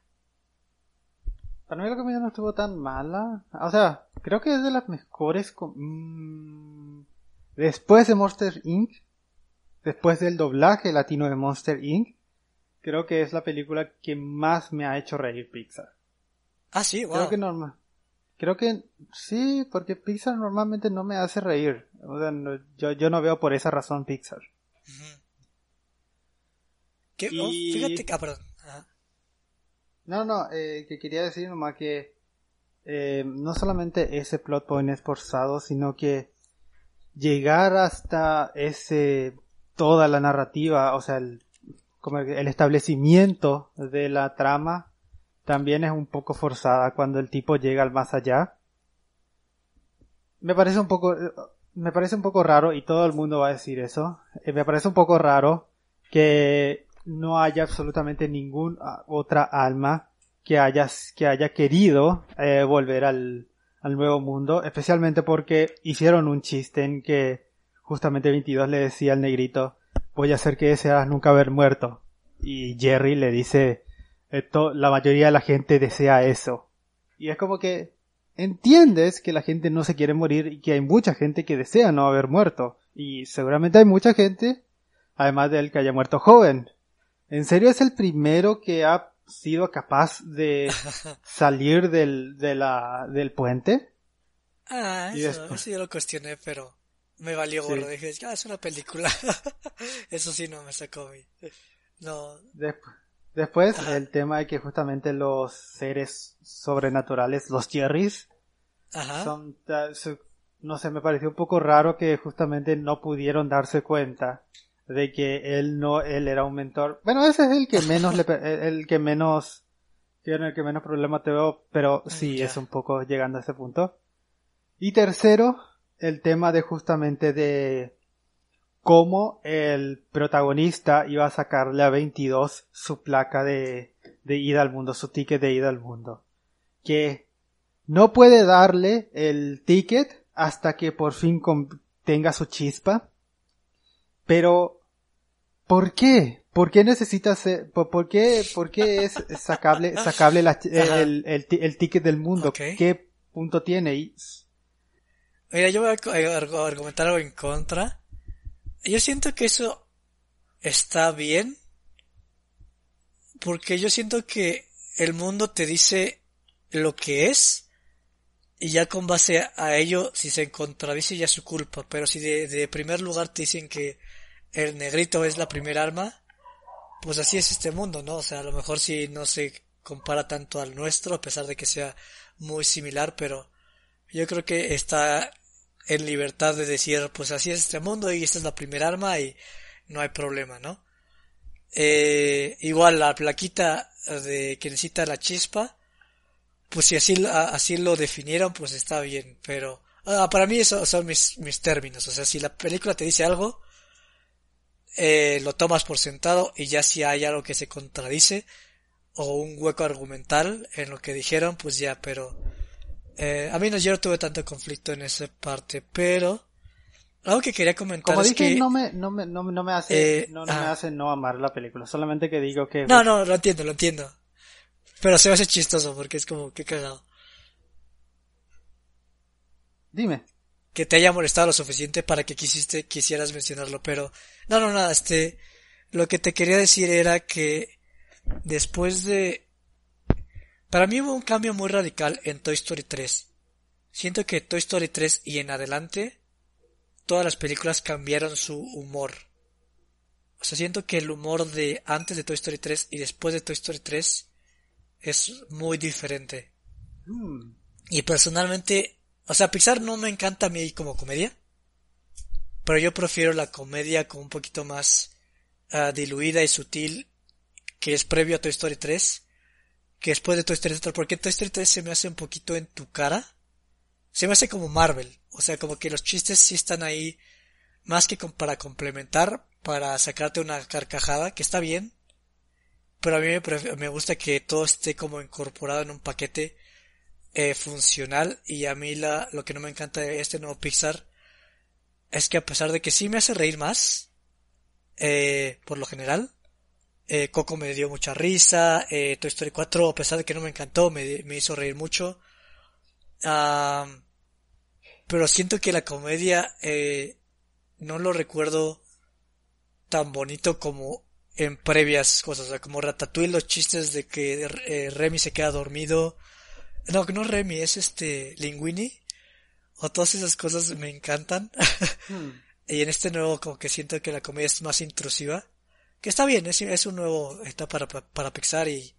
Para mí la comedia no estuvo tan mala. O sea, creo que es de las mejores. Mm, después de Monster Inc después del doblaje latino de Monster Inc., creo que es la película que más me ha hecho reír Pixar. Ah, sí, wow. Creo que normal. Creo que sí, porque Pixar normalmente no me hace reír. yo, yo no veo por esa razón Pixar. ¿Qué? Oh, fíjate ah, perdón. No, no, eh, que quería decir nomás que eh, no solamente ese plot point es forzado, sino que llegar hasta ese toda la narrativa, o sea, el, como el establecimiento de la trama también es un poco forzada cuando el tipo llega al más allá. Me parece un poco, me parece un poco raro y todo el mundo va a decir eso. Eh, me parece un poco raro que no haya absolutamente ninguna ah, otra alma que haya, que haya querido eh, volver al, al nuevo mundo, especialmente porque hicieron un chiste en que justamente 22 le decía al negrito, voy a hacer que deseas nunca haber muerto. Y Jerry le dice, la mayoría de la gente desea eso. Y es como que entiendes que la gente no se quiere morir y que hay mucha gente que desea no haber muerto. Y seguramente hay mucha gente, además de él que haya muerto joven. ¿En serio es el primero que ha sido capaz de salir del, de la, del puente? Ah, eso, eso yo lo cuestioné, pero me valió gorro. Dije, ya es una película. Eso sí no me sacó. No. Después, el tema de que justamente los seres sobrenaturales, los Jerrys, son, no sé, me pareció un poco raro que justamente no pudieron darse cuenta de que él no, él era un mentor. Bueno, ese es el que menos, le, el que menos, el que menos problema te veo, pero sí, es un poco llegando a ese punto. Y tercero, el tema de justamente de cómo el protagonista iba a sacarle a 22 su placa de, de ida al mundo, su ticket de ida al mundo. Que no puede darle el ticket hasta que por fin tenga su chispa. Pero, ¿por qué? ¿Por qué necesita ser, por, qué, por qué es sacable, sacable el, el, ticket del mundo? ¿Qué punto tiene? Y Mira, yo voy a argumentar algo en contra. Yo siento que eso está bien. Porque yo siento que el mundo te dice lo que es. Y ya con base a ello, si se contradice ya es su culpa. Pero si de, primer lugar te dicen que el negrito es la primera arma, pues así es este mundo, ¿no? O sea, a lo mejor si no se compara tanto al nuestro, a pesar de que sea muy similar, pero yo creo que está en libertad de decir, pues así es este mundo y esta es la primera arma y no hay problema, ¿no? eh, igual la plaquita de que necesita la chispa, pues si así, así lo definieron, pues está bien, pero ah, para mí esos son mis, términos, o sea, si la película te dice algo, eh, lo tomas por sentado y ya si hay algo que se contradice o un hueco argumental en lo que dijeron, pues ya, pero eh, a mí no, yo no tuve tanto conflicto en esa parte, pero algo que quería comentar Como es dije, que... no me, no me, no, me hace, Eh, no, no me hace no amar la película, solamente que digo que... No, no, lo entiendo, lo entiendo. Pero se me hace chistoso porque es como, qué cagado. Dime. Que te haya molestado lo suficiente para que quisiste, quisieras mencionarlo, pero... No, no, nada, este... Lo que te quería decir era que después de... Para mí hubo un cambio muy radical en Toy Story 3. Siento que Toy Story 3 y en adelante todas las películas cambiaron su humor. O sea, siento que el humor de antes de Toy Story 3 y después de Toy Story 3 es muy diferente. Mm, Y personalmente, o sea, Pixar no me encanta a mí como comedia, pero yo prefiero la comedia como un poquito más ah, diluida y sutil que es previo a Toy Story 3, que después de Toy Story 3, porque Toy Story 3 se me hace un poquito en tu cara, se me hace como Marvel, o sea, como que los chistes sí están ahí más que para complementar, para sacarte una carcajada, que está bien, pero a mí me gusta que todo esté como incorporado en un paquete eh, funcional y a mí la, lo que no me encanta de este nuevo Pixar es que a pesar de que sí me hace reír más, eh, por lo general, eh, Coco me dio mucha risa, eh, Toy Story 4 a pesar de que no me encantó me, me hizo reír mucho, Ah, pero siento que la comedia eh, no lo recuerdo tan bonito como en previas cosas, o sea, como Ratatouille, los chistes de que eh, Remy se queda dormido, no, que no Remy, es este Linguini. O todas esas cosas me encantan. mm. y en este nuevo como que siento que la comedia es más intrusiva. Que está bien, es, es un nuevo etapa para, para Pixar y,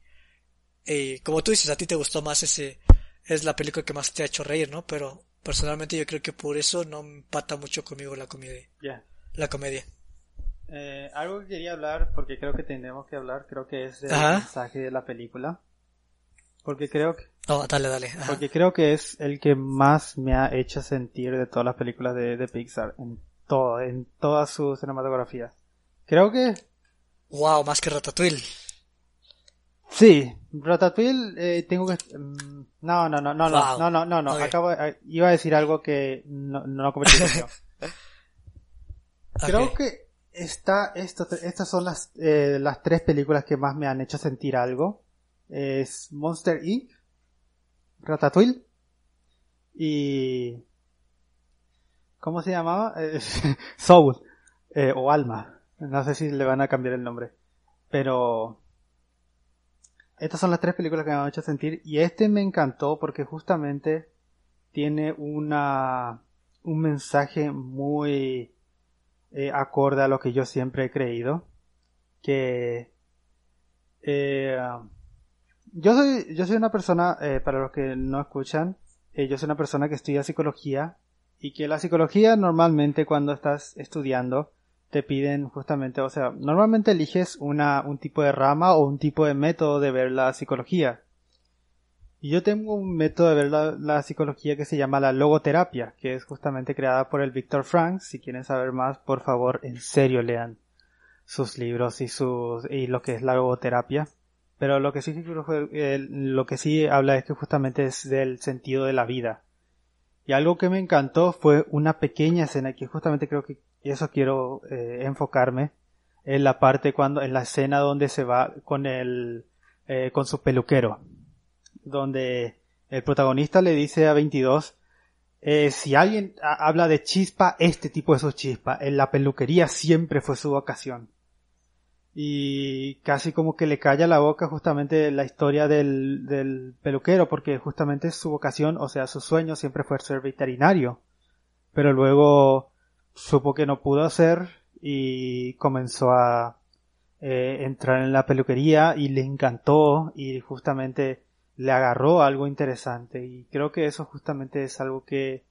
y como tú dices, a ti te gustó más ese, es la película que más te ha hecho reír, ¿no? Pero personalmente yo creo que por eso no empata mucho conmigo la comedia. Ya. La comedia. Eh, algo que quería hablar, porque creo que tendremos que hablar, creo que es del Ajá. mensaje de la película. Porque creo que, Oh, dale, dale. Ajá. porque creo que es el que más me ha hecho sentir de todas las películas de, de Pixar, en todo, en toda su cinematografía. Creo que Wow, más que Ratatouille. sí, Ratatouille eh, tengo que mm, no, no, no, no, no, Wow. no, no, no, no, Ok. acabo eh, iba a decir algo que no, no cometí. Creo Ok. que está esto, estas son las, eh, las tres películas que más me han hecho sentir algo. Es Monster Inc., Ratatouille y... ¿Cómo se llamaba? Eh, Soul eh, o Alma. No sé si le van a cambiar el nombre. Pero... Estas son las tres películas que me han hecho sentir y este me encantó porque justamente tiene una un mensaje muy eh, acorde a lo que yo siempre he creído que eh, yo soy yo soy una persona eh, para los que no escuchan eh, yo soy una persona que estudia psicología y que la psicología normalmente cuando estás estudiando te piden justamente o sea normalmente eliges una un tipo de rama o un tipo de método de ver la psicología y yo tengo un método de ver la, psicología que se llama la logoterapia, que es justamente creada por el Viktor Frank. Si quieren saber más, por favor, en serio lean sus libros y sus y lo que es la logoterapia. Pero lo que sí eh, lo que sí habla es que justamente es del sentido de la vida. Y algo que me encantó fue una pequeña escena que justamente creo que eso quiero eh, enfocarme en la parte cuando en la escena donde se va con el eh, con su peluquero donde el protagonista le dice a 22, eh, si alguien ha- habla de chispa, este tipo es su chispa. En la peluquería siempre fue su vocación. Y casi como que le calla la boca justamente la historia del, del peluquero, porque justamente su vocación, o sea, su sueño siempre fue ser veterinario. Pero luego supo que no pudo hacer y comenzó a eh, entrar en la peluquería y le encantó y justamente le agarró algo interesante y creo que eso justamente es algo que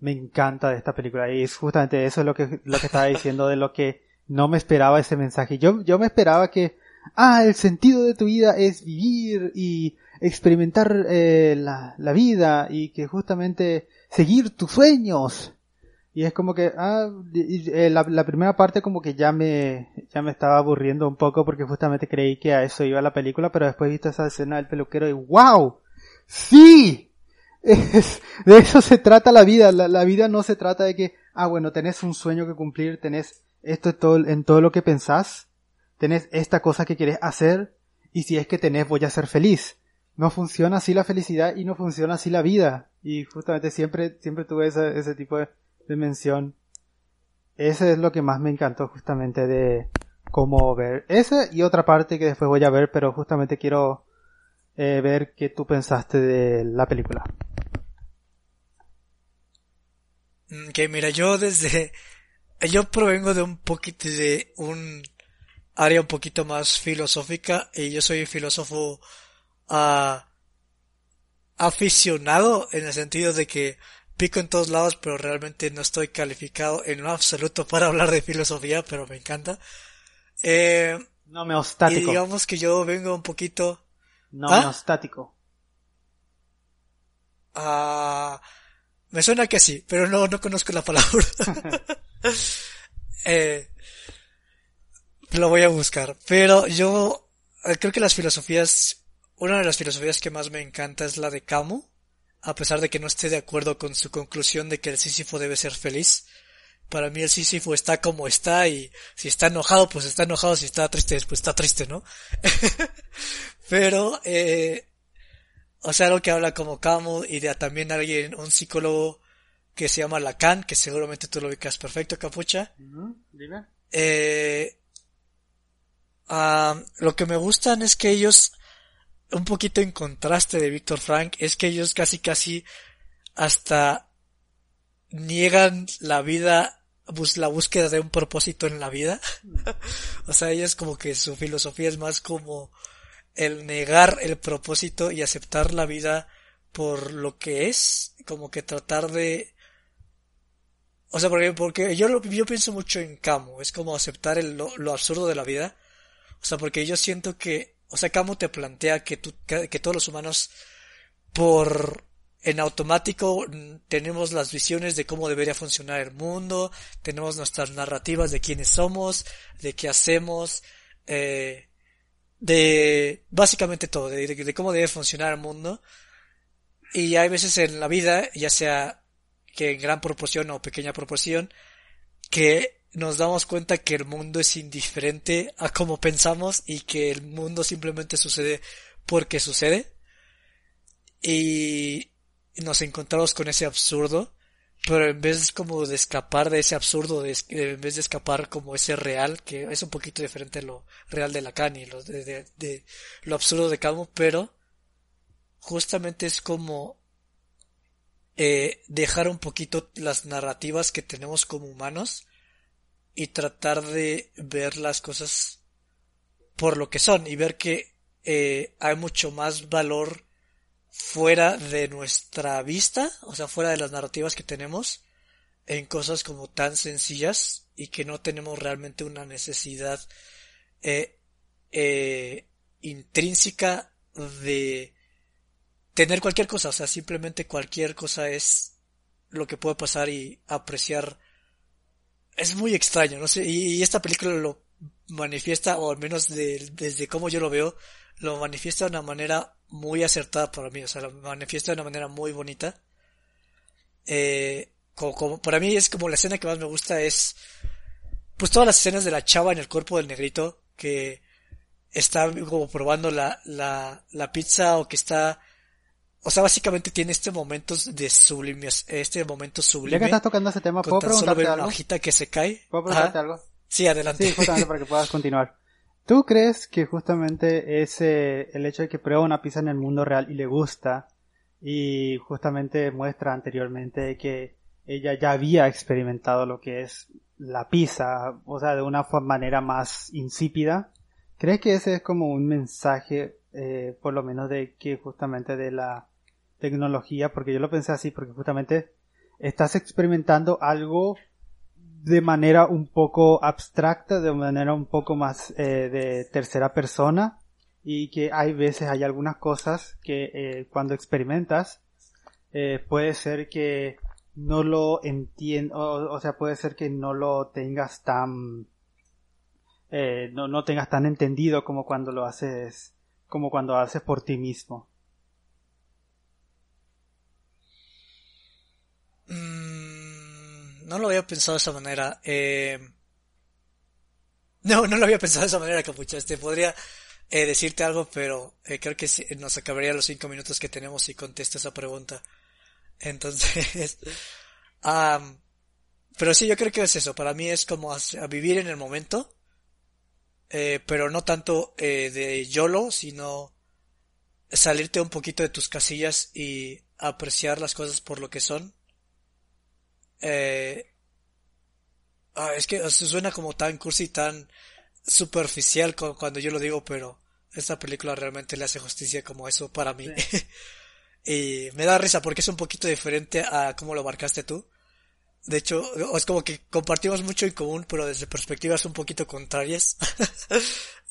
me encanta de esta película y es justamente eso lo que lo que estaba diciendo de lo que no me esperaba ese mensaje. Yo, yo me esperaba que, ah, el sentido de tu vida es vivir y experimentar eh, la, la vida y que justamente seguir tus sueños. Y es como que, ah, eh, la, la, primera parte como que ya me, ya me estaba aburriendo un poco porque justamente creí que a eso iba la película, pero después visto esa escena del peluquero y wow, sí, es, de eso se trata la vida, la, la, vida no se trata de que, ah bueno, tenés un sueño que cumplir, tenés esto en todo, en todo lo que pensás, tenés esta cosa que querés hacer, y si es que tenés voy a ser feliz. No funciona así la felicidad y no funciona así la vida. Y justamente siempre, siempre tuve ese, ese tipo de, dimensión. Ese es lo que más me encantó justamente de cómo ver. Ese y otra parte que después voy a ver, pero justamente quiero eh, ver qué tú pensaste de la película. Mm, que mira, yo desde... Yo provengo de un poquito de un área un poquito más filosófica y yo soy filósofo uh, aficionado en el sentido de que pico en todos lados, pero realmente no estoy calificado en lo absoluto para hablar de filosofía, pero me encanta. Eh, no meostático. Y digamos que yo vengo un poquito... No ¿Ah? meostático. Ah, me suena que sí, pero no, no conozco la palabra. eh, lo voy a buscar. Pero yo eh, creo que las filosofías, una de las filosofías que más me encanta es la de Camus a pesar de que no esté de acuerdo con su conclusión de que el Sísifo debe ser feliz. Para mí el Sísifo está como está y si está enojado, pues está enojado, si está triste, pues está triste, ¿no? Pero, eh, o sea, algo que habla como Camus y de también alguien, un psicólogo que se llama Lacan, que seguramente tú lo ubicas perfecto, Capucha. Eh, lo que me gustan es que ellos un poquito en contraste de Víctor Frank es que ellos casi casi hasta niegan la vida, la búsqueda de un propósito en la vida. o sea, ellos como que su filosofía es más como el negar el propósito y aceptar la vida por lo que es, como que tratar de o sea, porque, porque yo, yo pienso mucho en Camus, es como aceptar el, lo absurdo de la vida. O sea, porque yo siento que o sea, Camus te plantea que, que, todos los humanos, por en automático tenemos las visiones de cómo debería funcionar el mundo, tenemos nuestras narrativas de quiénes somos, de qué hacemos, eh, de básicamente todo, de, de, cómo debe funcionar el mundo. Y hay veces en la vida, ya sea que en gran proporción o pequeña proporción, que nos damos cuenta que el mundo es indiferente a cómo pensamos y que el mundo simplemente sucede porque sucede. Y nos encontramos con ese absurdo, pero en vez como de escapar de ese absurdo, en vez de escapar como ese real, que es un poquito diferente a lo real de Lacan y lo de, lo absurdo de Camus, pero justamente es como eh, dejar un poquito las narrativas que tenemos como humanos y tratar de ver las cosas por lo que son y ver que eh, hay mucho más valor fuera de nuestra vista, o sea, fuera de las narrativas que tenemos, en cosas como tan sencillas y que no tenemos realmente una necesidad eh, eh, intrínseca de tener cualquier cosa, o sea, simplemente cualquier cosa es lo que puede pasar y apreciar es muy extraño, no sé, y, esta película lo manifiesta, o al menos desde cómo yo lo veo, lo manifiesta de una manera muy acertada para mí, o sea, lo manifiesta de una manera muy bonita. Eh, como, para mí es como la escena que más me gusta es, pues todas las escenas de la chava en el cuerpo del negrito, que está como probando la, la, la pizza o que está o sea, básicamente tiene este momento de sublime, este momento sublime. Ya que estás tocando ese tema, ¿puedo preguntarte algo? una hojita que se cae. ¿Puedo preguntarte algo? Sí, adelante. Sí, justamente para que puedas continuar. ¿Tú crees que justamente ese, el hecho de que prueba una pizza en el mundo real y le gusta, y justamente muestra anteriormente que ella ya había experimentado lo que es la pizza, o sea, de una manera más insípida, ¿crees que ese es como un mensaje, eh, por lo menos de que justamente de la tecnología, porque yo lo pensé así, porque justamente estás experimentando algo de manera un poco abstracta, de manera un poco más eh, de tercera persona y que hay veces, hay algunas cosas que eh, cuando experimentas eh, puede ser que no lo entiendo, o, sea, puede ser que no lo tengas tan, no, no tengas tan entendido como cuando lo haces, como cuando haces por ti mismo. No lo había pensado de esa manera. Eh... No, no lo había pensado de esa manera, Capucha. Este podría eh, decirte algo, pero eh, creo que nos acabaría los cinco minutos que tenemos si contesto esa pregunta. Entonces, pero sí, yo creo que es eso. Para mí es como vivir en el momento, eh, pero no tanto eh, de YOLO, sino salirte un poquito de tus casillas y apreciar las cosas por lo que son. Eh, ah, es que suena como tan cursi, tan superficial cuando yo lo digo, pero esta película realmente le hace justicia como eso para mí. Y me da risa porque es un poquito diferente a cómo lo marcaste tú. De hecho, es como que compartimos mucho en común, pero desde perspectivas un poquito contrarias.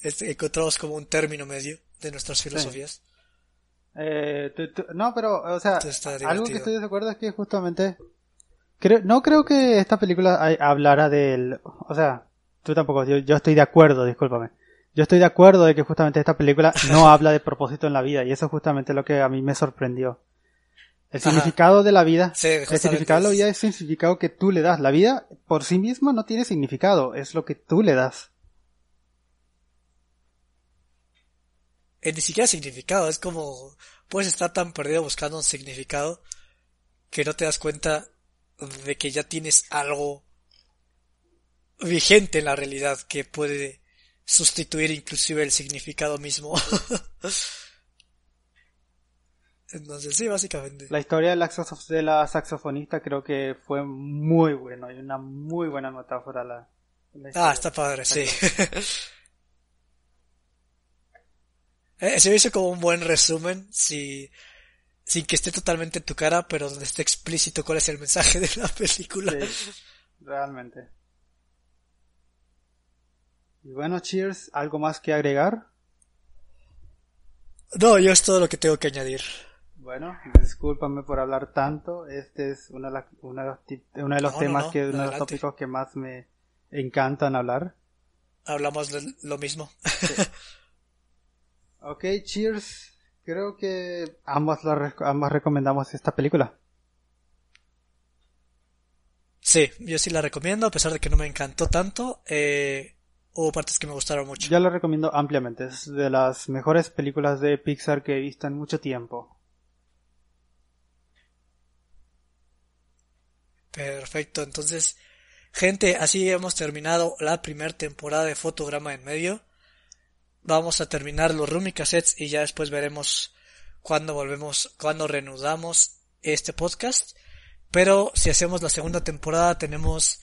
Este, encontramos como un término medio de nuestras filosofías. Eh, no, pero, o sea, algo que estoy de acuerdo es que justamente... Creo, no creo que esta película hablara del... O sea, tú tampoco, yo, yo estoy de acuerdo, discúlpame yo estoy de acuerdo de que justamente esta película no habla de propósito en la vida y eso es justamente lo que a mí me sorprendió. El significado de la vida, el significado de la vida es el significado que tú le das. La vida por sí misma no tiene significado, es lo que tú le das. Eh, ni siquiera significado, es como puedes estar tan perdido buscando un significado que no te das cuenta de que ya tienes algo vigente en la realidad que puede sustituir inclusive el significado mismo. Entonces sí, básicamente. La historia de la, de la saxofonista creo que fue muy bueno y una muy buena metáfora la, Ah, está padre, sí. eh, se hizo como un buen resumen, si, sin que esté totalmente en tu cara, pero donde esté explícito cuál es el mensaje de la película. realmente. Y bueno, Cheers, ¿algo más que agregar? No, yo es todo lo que tengo que añadir. Bueno, discúlpame por hablar tanto. Este es uno de, los, temas, que, uno de los tópicos que más me encantan hablar. Hablamos de lo mismo. ok, cheers. Creo que ambas, ambas recomendamos esta película. Sí, yo sí la recomiendo, a pesar de que no me encantó tanto. Eh, o partes que me gustaron mucho. Ya lo recomiendo ampliamente, es de las mejores películas de Pixar que he visto en mucho tiempo. Perfecto, entonces, gente, así hemos terminado la primera temporada de Fotograma en Medio. Vamos a terminar los Rumi Cassettes y ya después veremos cuándo volvemos, cuándo reanudamos este podcast. Pero si hacemos la segunda temporada tenemos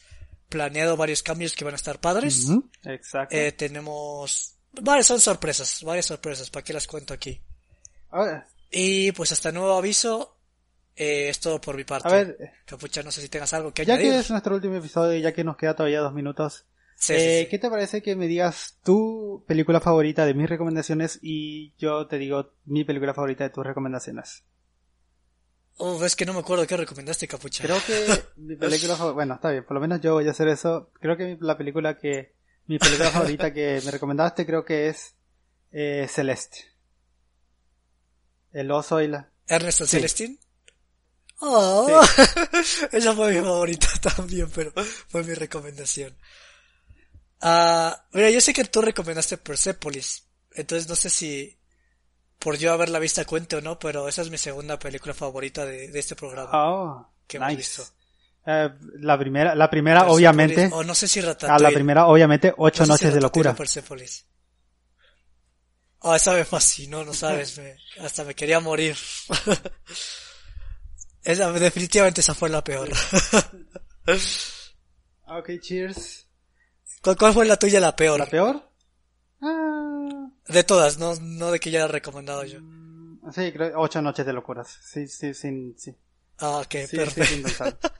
planeado varios cambios que van a estar padres. Exacto. Eh, tenemos varias son sorpresas, varias sorpresas, ¿para qué las cuento aquí? Y pues hasta nuevo aviso, eh, es todo por mi parte. A ver, Capucha, no sé si tengas algo que ya añadir. Ya que es nuestro último episodio y ya que nos queda todavía dos minutos, eh, ¿qué te parece que me digas tu película favorita de mis recomendaciones y yo te digo mi película favorita de tus recomendaciones? Oh, ves que no me acuerdo qué recomendaste, Capucha. Creo que mi película favorita, bueno, está bien, por lo menos yo voy a hacer eso. Creo que la película que, mi película favorita que me recomendaste creo que es eh, Celeste. El oso y la... ¿Ernesto Celestín? Oh, esa fue mi favorita también, pero fue mi recomendación. Ah, mira, yo sé que tú recomendaste Persepolis, entonces no sé si por yo haberla visto cuente o no, pero esa es mi segunda película favorita de, este programa. Oh, que nice. visto. Eh, la primera, la primera obviamente. O no sé si A la primera obviamente ocho noches de locura. Persepolis. Oh, esa me fascinó, no sabes, hasta me quería morir. esa, definitivamente esa fue la peor. ok, cheers. ¿Cuál, ¿Cuál, fue la tuya la peor? ¿La peor? Ah. De todas, no, no de que ya haya recomendado yo. Mm, sí, creo ocho noches de locuras. Sí, sí, sí, sí. Ah, ok, perfecto.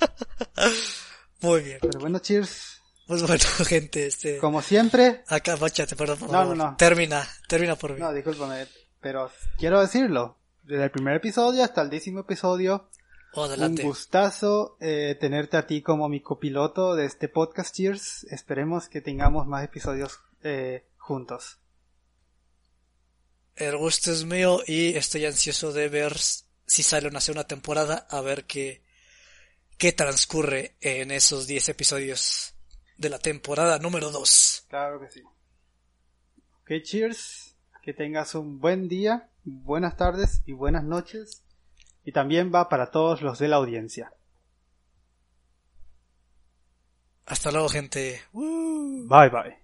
Muy bien. Pero bueno, cheers. Pues bueno, gente, este... Como siempre... Acá, báchate, perdón, por No, no, no. Termina, termina por mí. No, discúlpame, pero quiero decirlo. Desde el primer episodio hasta el décimo episodio, adelante. un gustazo eh, tenerte a ti como mi copiloto de este podcast, cheers. Esperemos que tengamos más episodios eh, juntos. El gusto es mío y estoy ansioso de ver si sale una segunda temporada, a ver qué, qué transcurre en esos 10 episodios de la temporada número 2. Claro que sí. Ok, cheers. Que tengas un buen día, buenas tardes y buenas noches. Y también va para todos los de la audiencia. Hasta luego, gente. Bye bye.